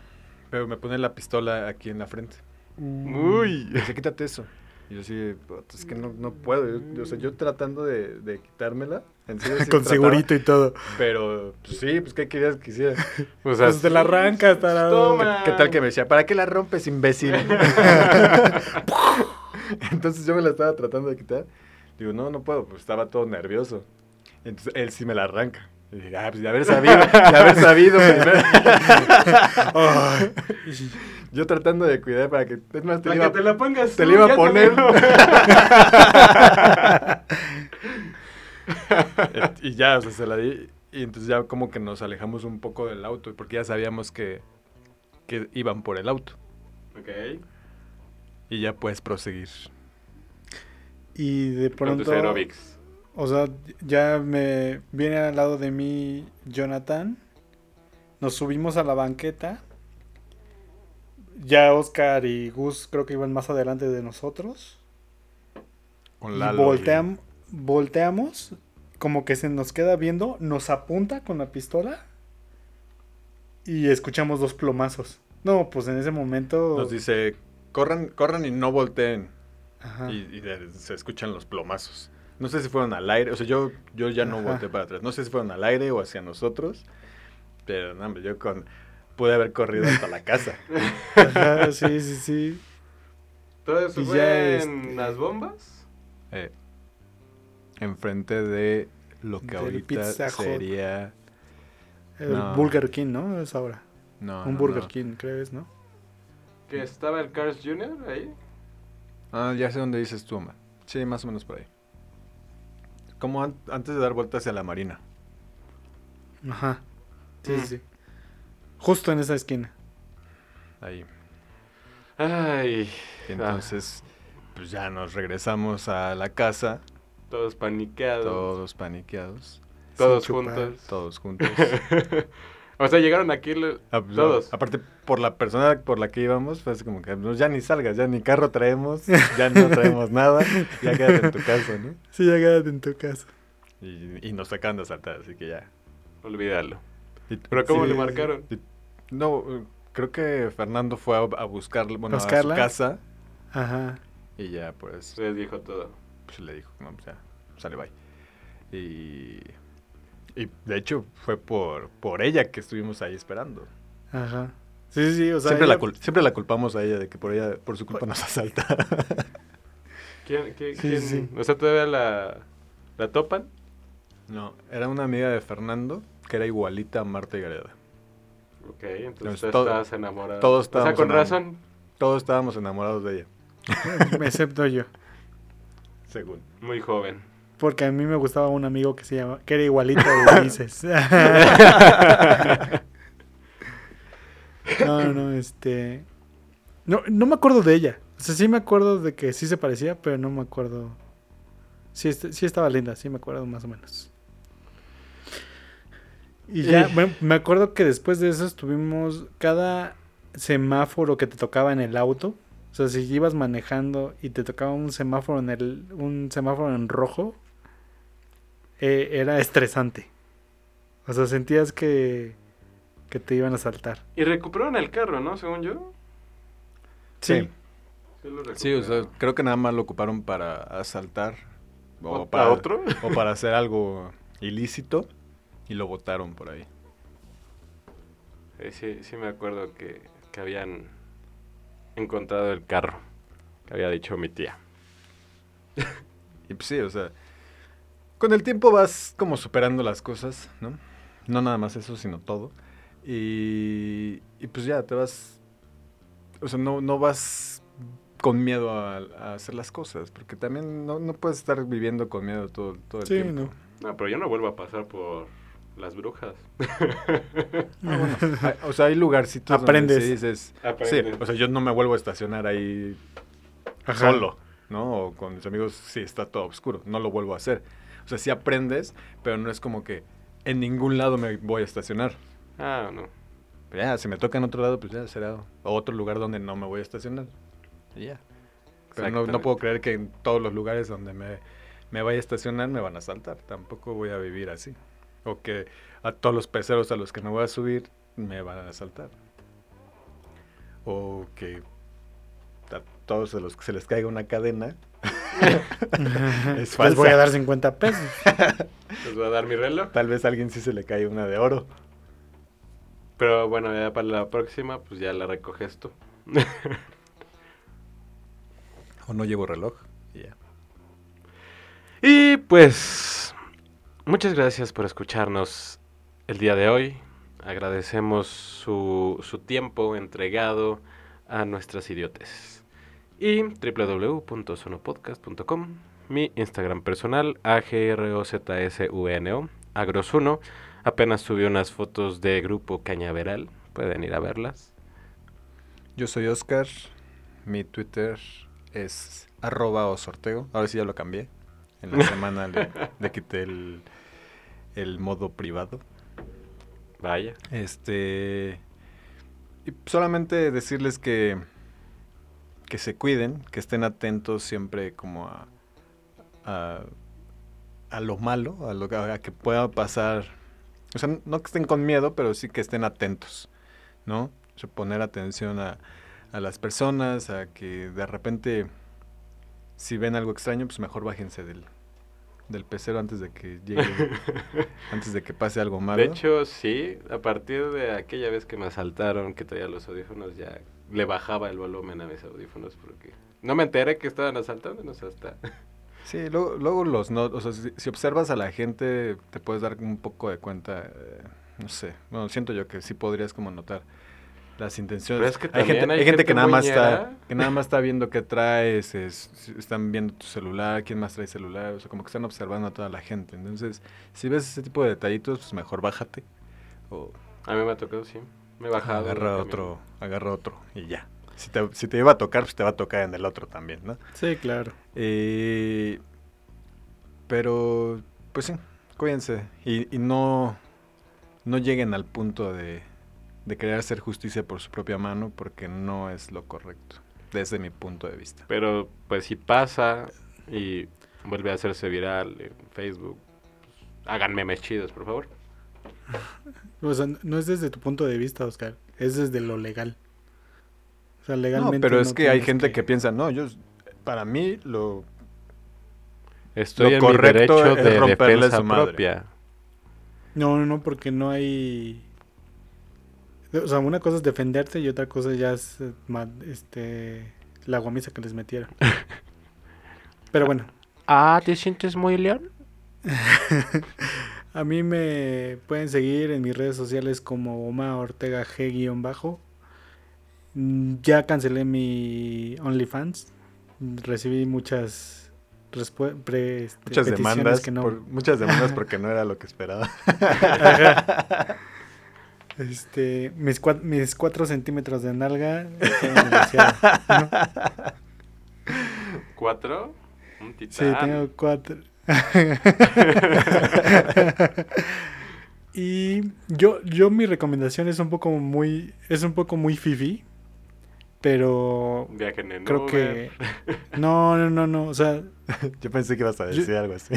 Pero me pone la pistola aquí en la frente. Uy. Me dice, quítate eso. Y yo así, "Puta, es que no, no puedo. Yo, yo- o sea, yo tratando de, de quitármela. Sí Con trataba, segurito y todo. Pero, pues sí, pues ¿qué querías que hiciera? O sea, Pues te la arrancas, tarado. Toma. ¿Qué tal que me decía, ¿para qué la rompes, imbécil? Entonces yo me la estaba tratando de quitar. Digo, no, no puedo, pues estaba todo nervioso. Entonces él sí me la arranca. Y dije, ah, pues de haber sabido, de haber sabido primero. Yo tratando de cuidar para que, es más, te, Para iba, que te la pongas te la iba a poner. Y ya, o sea, se la di. Y entonces ya como que nos alejamos un poco del auto, porque ya sabíamos que, que iban por el auto. Ok. Y ya puedes proseguir. Y de pronto, aerobics. o sea, ya me viene al lado de mí Jonathan. Nos subimos a la banqueta. Ya Oscar y Gus creo que iban más adelante de nosotros. Con Y Lalo y- volteam- volteamos, como que se nos queda viendo, nos apunta con la pistola y escuchamos dos plomazos. No, pues en ese momento... Nos dice, corran, corran y no volteen. Ajá. Y, y de- se escuchan los plomazos. No sé si fueron al aire, o sea, yo, yo ya no Ajá. volteé para atrás. No sé si fueron al aire o hacia nosotros. Pero, no, hombre, yo con, pude haber corrido hasta la casa. Ajá, sí, sí, sí. ¿Todo eso fue ya, en este- las bombas? Eh, enfrente de lo que Del ahorita sería... El No. Burger King, ¿no? Es ahora. No, Un no, Burger no. King, ¿crees, no? ¿Que estaba el Cars Jr. ahí? Ah, ya sé dónde dices tú, Omar. Sí, más o menos por ahí. Como an- antes de dar vueltas hacia la marina. Ajá. Sí, Mm. sí, sí. Justo en esa esquina. Ahí. Ay. Y entonces, pues ya nos regresamos a la casa, Todos paniqueados. todos paniqueados, Todos Sin chupar. juntos. todos juntos. o sea, llegaron aquí lo- Ah, pues, todos. Aparte, por la persona por la que íbamos, fue así como que "No, ya ni salgas, ya ni carro traemos, ya no traemos nada, ya quédate en tu casa, ¿no? Sí, ya quédate en tu casa. Y, y nos sacan de asaltar, así que ya. Olvídalo. Y- ¿Pero cómo sí, le marcaron? Y- No, creo que Fernando fue a, a buscar, bueno, a su casa Ajá. y ya, pues, Les dijo todo. Pues le dijo, no, pues ya, sale, bye. Y, y de hecho fue por, por ella que estuvimos ahí esperando. Ajá. Sí, sí, sí. O sea, siempre, la cul- siempre la culpamos a ella de que por ella, por su culpa nos asalta. ¿Quién, qué- Sí, quién- sí. O sea, todavía la, la topan. no, era una amiga de Fernando que era igualita a Marta y Gareda. Ok, entonces Entonces, estabas enamorado. todos O sea, estábamos con razón. Todos estábamos enamorados de ella, Excepto yo. Según. Muy joven. Porque a mí me gustaba un amigo que se llama, que era igualito a Ulises. no, no, este. No, no me acuerdo de ella. O sea, sí me acuerdo de que sí se parecía, pero no me acuerdo. Sí, est- sí estaba linda, sí me acuerdo más o menos. Y ya, Eh. bueno, me acuerdo que después de eso estuvimos cada semáforo que te tocaba en el auto. O sea, si ibas manejando y te tocaba un semáforo en el, un semáforo en rojo, eh, era estresante. O sea, sentías que, que te iban a saltar. Y recuperaron el carro, ¿no? Según yo. Sí. Sí, lo Sí, o sea, creo que nada más lo ocuparon para asaltar. O ¿O- para, ¿A otro? o para hacer algo ilícito y lo botaron por ahí. Eh, sí, sí me acuerdo que, que habían encontrado el carro. Que había dicho mi tía. Y pues sí, o sea, con el tiempo vas como superando las cosas, ¿no? No nada más eso, sino todo. Y, y pues ya, te vas... O sea, no, no vas con miedo a, a hacer las cosas, porque también no, no puedes estar viviendo con miedo todo, todo el Sí, tiempo. no. No, pero yo no vuelvo a pasar por las brujas. Ah, bueno, hay- o sea, hay lugarcitos Aprendes. donde sí dices... Sí, Aprendes. o sea, yo no me vuelvo a estacionar ahí Ajá. solo, ¿no? O con mis amigos sí está todo oscuro, no lo vuelvo a hacer. O sea, sí aprendes, pero no es como que en ningún lado me voy a estacionar. Ah, no. Pero ya, si me toca en otro lado, pues ya será otro lugar donde no me voy a estacionar. Y ya. Pero no, no puedo creer que en todos los lugares donde me, me vaya a estacionar me van a saltar. Tampoco voy a vivir así. O que a todos los peceros a los que me voy a subir me van a saltar. O que a todos a los que se les caiga una cadena. es Les voy a dar 50 pesos. Les voy a dar mi reloj. Tal vez a alguien sí se le cae una de oro. Pero bueno, ya para la próxima, pues ya la recoges tú. O no llevo reloj. Y ya. Y pues, muchas gracias por escucharnos el día de hoy. Agradecemos su, su tiempo entregado a nuestras idiotes. Y www.sonopodcast.com, mi Instagram personal, agrozsuno, agros1. Apenas subí unas fotos de grupo Cañaveral, pueden ir a verlas. Yo soy Oscar. Mi Twitter es arroba o sorteo. Ahora sí ya lo cambié. En la semana le, le quité el, el modo privado. Vaya. Este. Y solamente decirles que. Que se cuiden, que estén atentos siempre como a. a, a lo malo, a lo que, a que pueda pasar. O sea, no que estén con miedo, pero sí que estén atentos, ¿no? O sea, poner atención a, a las personas, a que de repente, si ven algo extraño, pues mejor bájense del, del pecero antes de que llegue, antes de que pase algo malo. De hecho, sí, a partir de aquella vez que me asaltaron, que traía los audífonos, ya le bajaba el volumen a mis audífonos porque no me enteré que estaban asaltándonos hasta... Sí, luego, luego los no, o sea, si, si observas a la gente, te puedes dar un poco de cuenta, eh, no sé, bueno, siento yo que sí podrías como notar las intenciones. Pero es que hay gente, también hay hay gente que nada más está, que nada más está viendo qué traes, es- están viendo tu celular, quién más trae celular, o sea, como que están observando a toda la gente. Entonces, si ves ese tipo de detallitos, pues mejor bájate o A mí me ha tocado, sí. Me he bajado. agarra otro, agarra otro y ya. Si te, si te iba a tocar, pues te va a tocar en el otro también, ¿no? Sí, claro. Eh, pero, pues sí, cuídense. Y, y no, no lleguen al punto de, de querer hacer justicia por su propia mano, porque no es lo correcto, desde mi punto de vista. Pero, pues, si pasa y vuelve a hacerse viral en Facebook, pues, hagan memes chidos, por favor. O sea, no es desde tu punto de vista, Oscar. Es desde lo legal. O sea, No, legalmente. pero es no que hay gente que... piensa, no, yo, para mí, lo... Estoy Lo en correcto mi derecho es de romperle defensa propia. No, no, no, porque no hay. O sea, una cosa es defenderte y otra cosa ya es eh, este la guamisa que les metieron. Pero bueno, Ah, ¿te sientes muy león? a mí me pueden seguir en mis redes sociales como Oma Ortega G-bajo. Mm, Ya cancelé mi OnlyFans. Recibí muchas pre- este, Muchas demandas, que no. por- muchas demandas porque no era lo que esperaba. Este, mis, cua- mis cuatro centímetros de nalga. ¿Cuatro? Un Sí, tengo cuatro. y yo, yo mi recomendación es un poco muy, es un poco muy fifi, pero Viajen en creo Uber. que no, no, no, no, o sea, Yo pensé que ibas a Yo- decir algo así.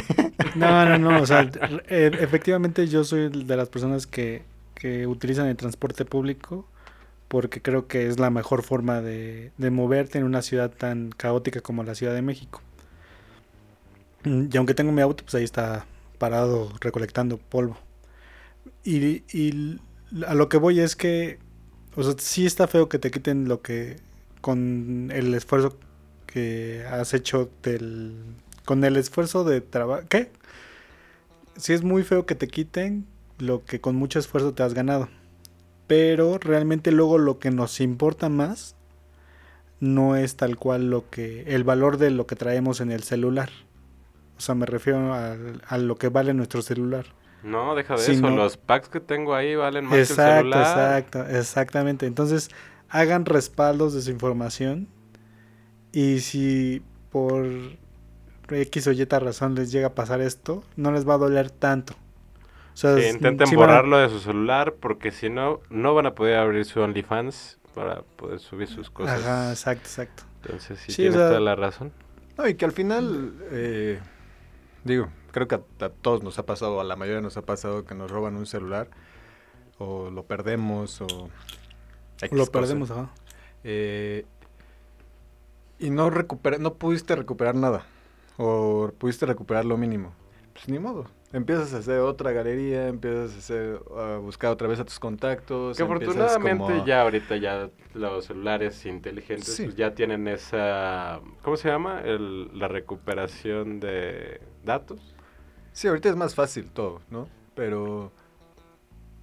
no, no, no, o sea, eh, efectivamente yo soy de las personas que, que utilizan el transporte público porque creo que es la mejor forma de, de moverte en una ciudad tan caótica como la Ciudad de México. Y aunque tengo mi auto, pues ahí está parado recolectando polvo. Y, y a lo que voy es que, o sea, sí está feo que te quiten lo que, con el esfuerzo que has hecho del, con el esfuerzo de trabajo, ¿qué? sí es muy feo que te quiten lo que con mucho esfuerzo te has ganado. Pero realmente luego lo que nos importa más no es tal cual lo que el valor de lo que traemos en el celular. O sea, me refiero a, a lo que vale nuestro celular. No, deja de eso. no. Los packs que tengo ahí valen más que el Exacto, celular. exacto, exactamente. Entonces, hagan respaldos de su información y si por X o Y razón les llega a pasar esto, no les va a doler tanto. O sea, Sí, es- intenten sí van a- borrarlo de su celular porque si no, no van a poder abrir su OnlyFans para poder subir sus cosas. Ajá, exacto, exacto. Entonces, sí, Sí, o tienes sea- toda la razón. No, y que al final, eh, digo, creo que a, a todos nos ha pasado, a la mayoría nos ha pasado que nos roban un celular o lo perdemos o... X Lo cosa. perdemos, ajá. Eh, y no recupera, no pudiste recuperar nada o pudiste recuperar lo mínimo. Pues ni modo. Empiezas a hacer otra galería, empiezas a, hacer, a buscar otra vez a tus contactos. Que afortunadamente como- ya ahorita ya los celulares inteligentes Sí. pues ya tienen esa, ¿cómo se llama? El, la recuperación de datos. Sí, ahorita es más fácil todo, ¿no? Pero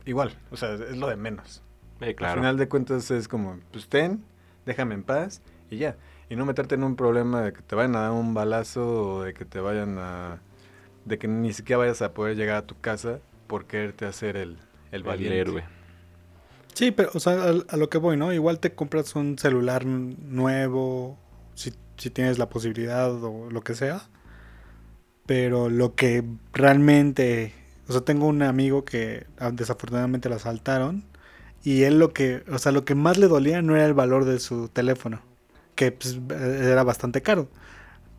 igual, o sea, es lo de menos. Eh, Al claro. final de cuentas es como, pues ten, déjame en paz y ya. Y no meterte en un problema de que te vayan a dar un balazo o de que te vayan a... de que ni siquiera vayas a poder llegar a tu casa por quererte hacer el, el el valiente. héroe. Sí, pero, o sea, a, a lo que voy, ¿no? Igual te compras un celular nuevo, si, si tienes la posibilidad o lo que sea. Pero lo que realmente, o sea, tengo un amigo que ah, desafortunadamente lo asaltaron y él lo que, o sea, lo que más le dolía no era el valor de su teléfono, que pues, eh, era bastante caro.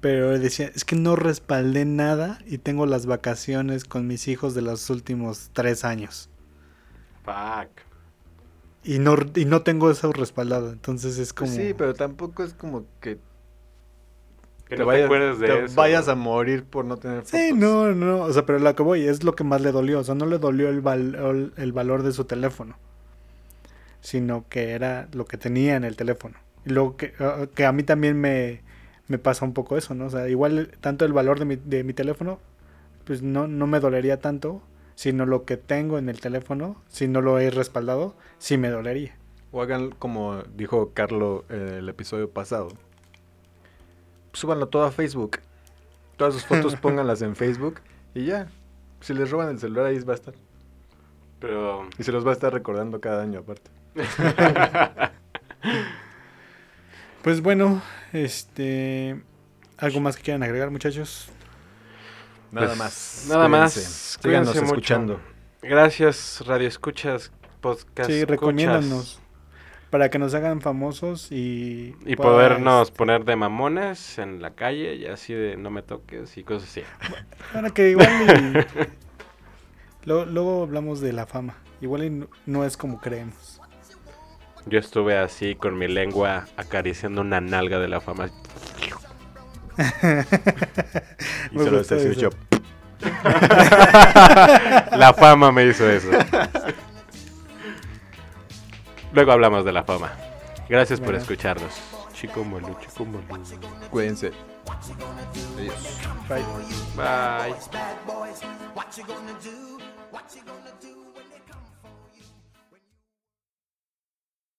Pero él decía, es que no respaldé nada y tengo las vacaciones con mis hijos de los últimos tres años. Fuck. Y no, y no tengo eso respaldado. Entonces es como. Pues sí, pero tampoco es como que, Que te, no te vayas, acuerdes de te eso. vayas a morir por no tener fotos. Sí, no, no. O sea, pero lo que voy es lo que más le dolió. O sea, no le dolió el, val- el valor de su teléfono. Sino que era lo que tenía en el teléfono. Y luego que, ah, que a mí también me, me pasa un poco eso, ¿no? O sea, igual tanto el valor de mi, de mi teléfono, pues no, no me dolería tanto. Sino lo que tengo en el teléfono, si no lo he respaldado, sí me dolería. O hagan como dijo Carlo en el episodio pasado. Súbanlo todo a Facebook. Todas sus fotos pónganlas en Facebook y ya. Si les roban el celular ahí va a estar. Pero Y se los va a estar recordando cada año aparte. Pues bueno, este. ¿Algo más que quieran agregar, muchachos? Nada Pues, más. nada más. Cuídense Síganos mucho. escuchando. gracias, Radio Escuchas, Podcast. Sí, recomiéndanos. Para que nos hagan famosos y. Y pueda, podernos este, poner de mamones en la calle y así de no me toques y cosas así. Para que igual. y- luego, luego hablamos de la fama. Igual y no, no es como creemos. Yo estuve así con mi lengua acariciando una nalga de la fama. Y Me se lo gustó está eso. La fama me hizo eso. Luego hablamos de la fama. Gracias por escucharnos. Chico Molu, chico Molu. Cuídense. Adiós. Bye. Bye.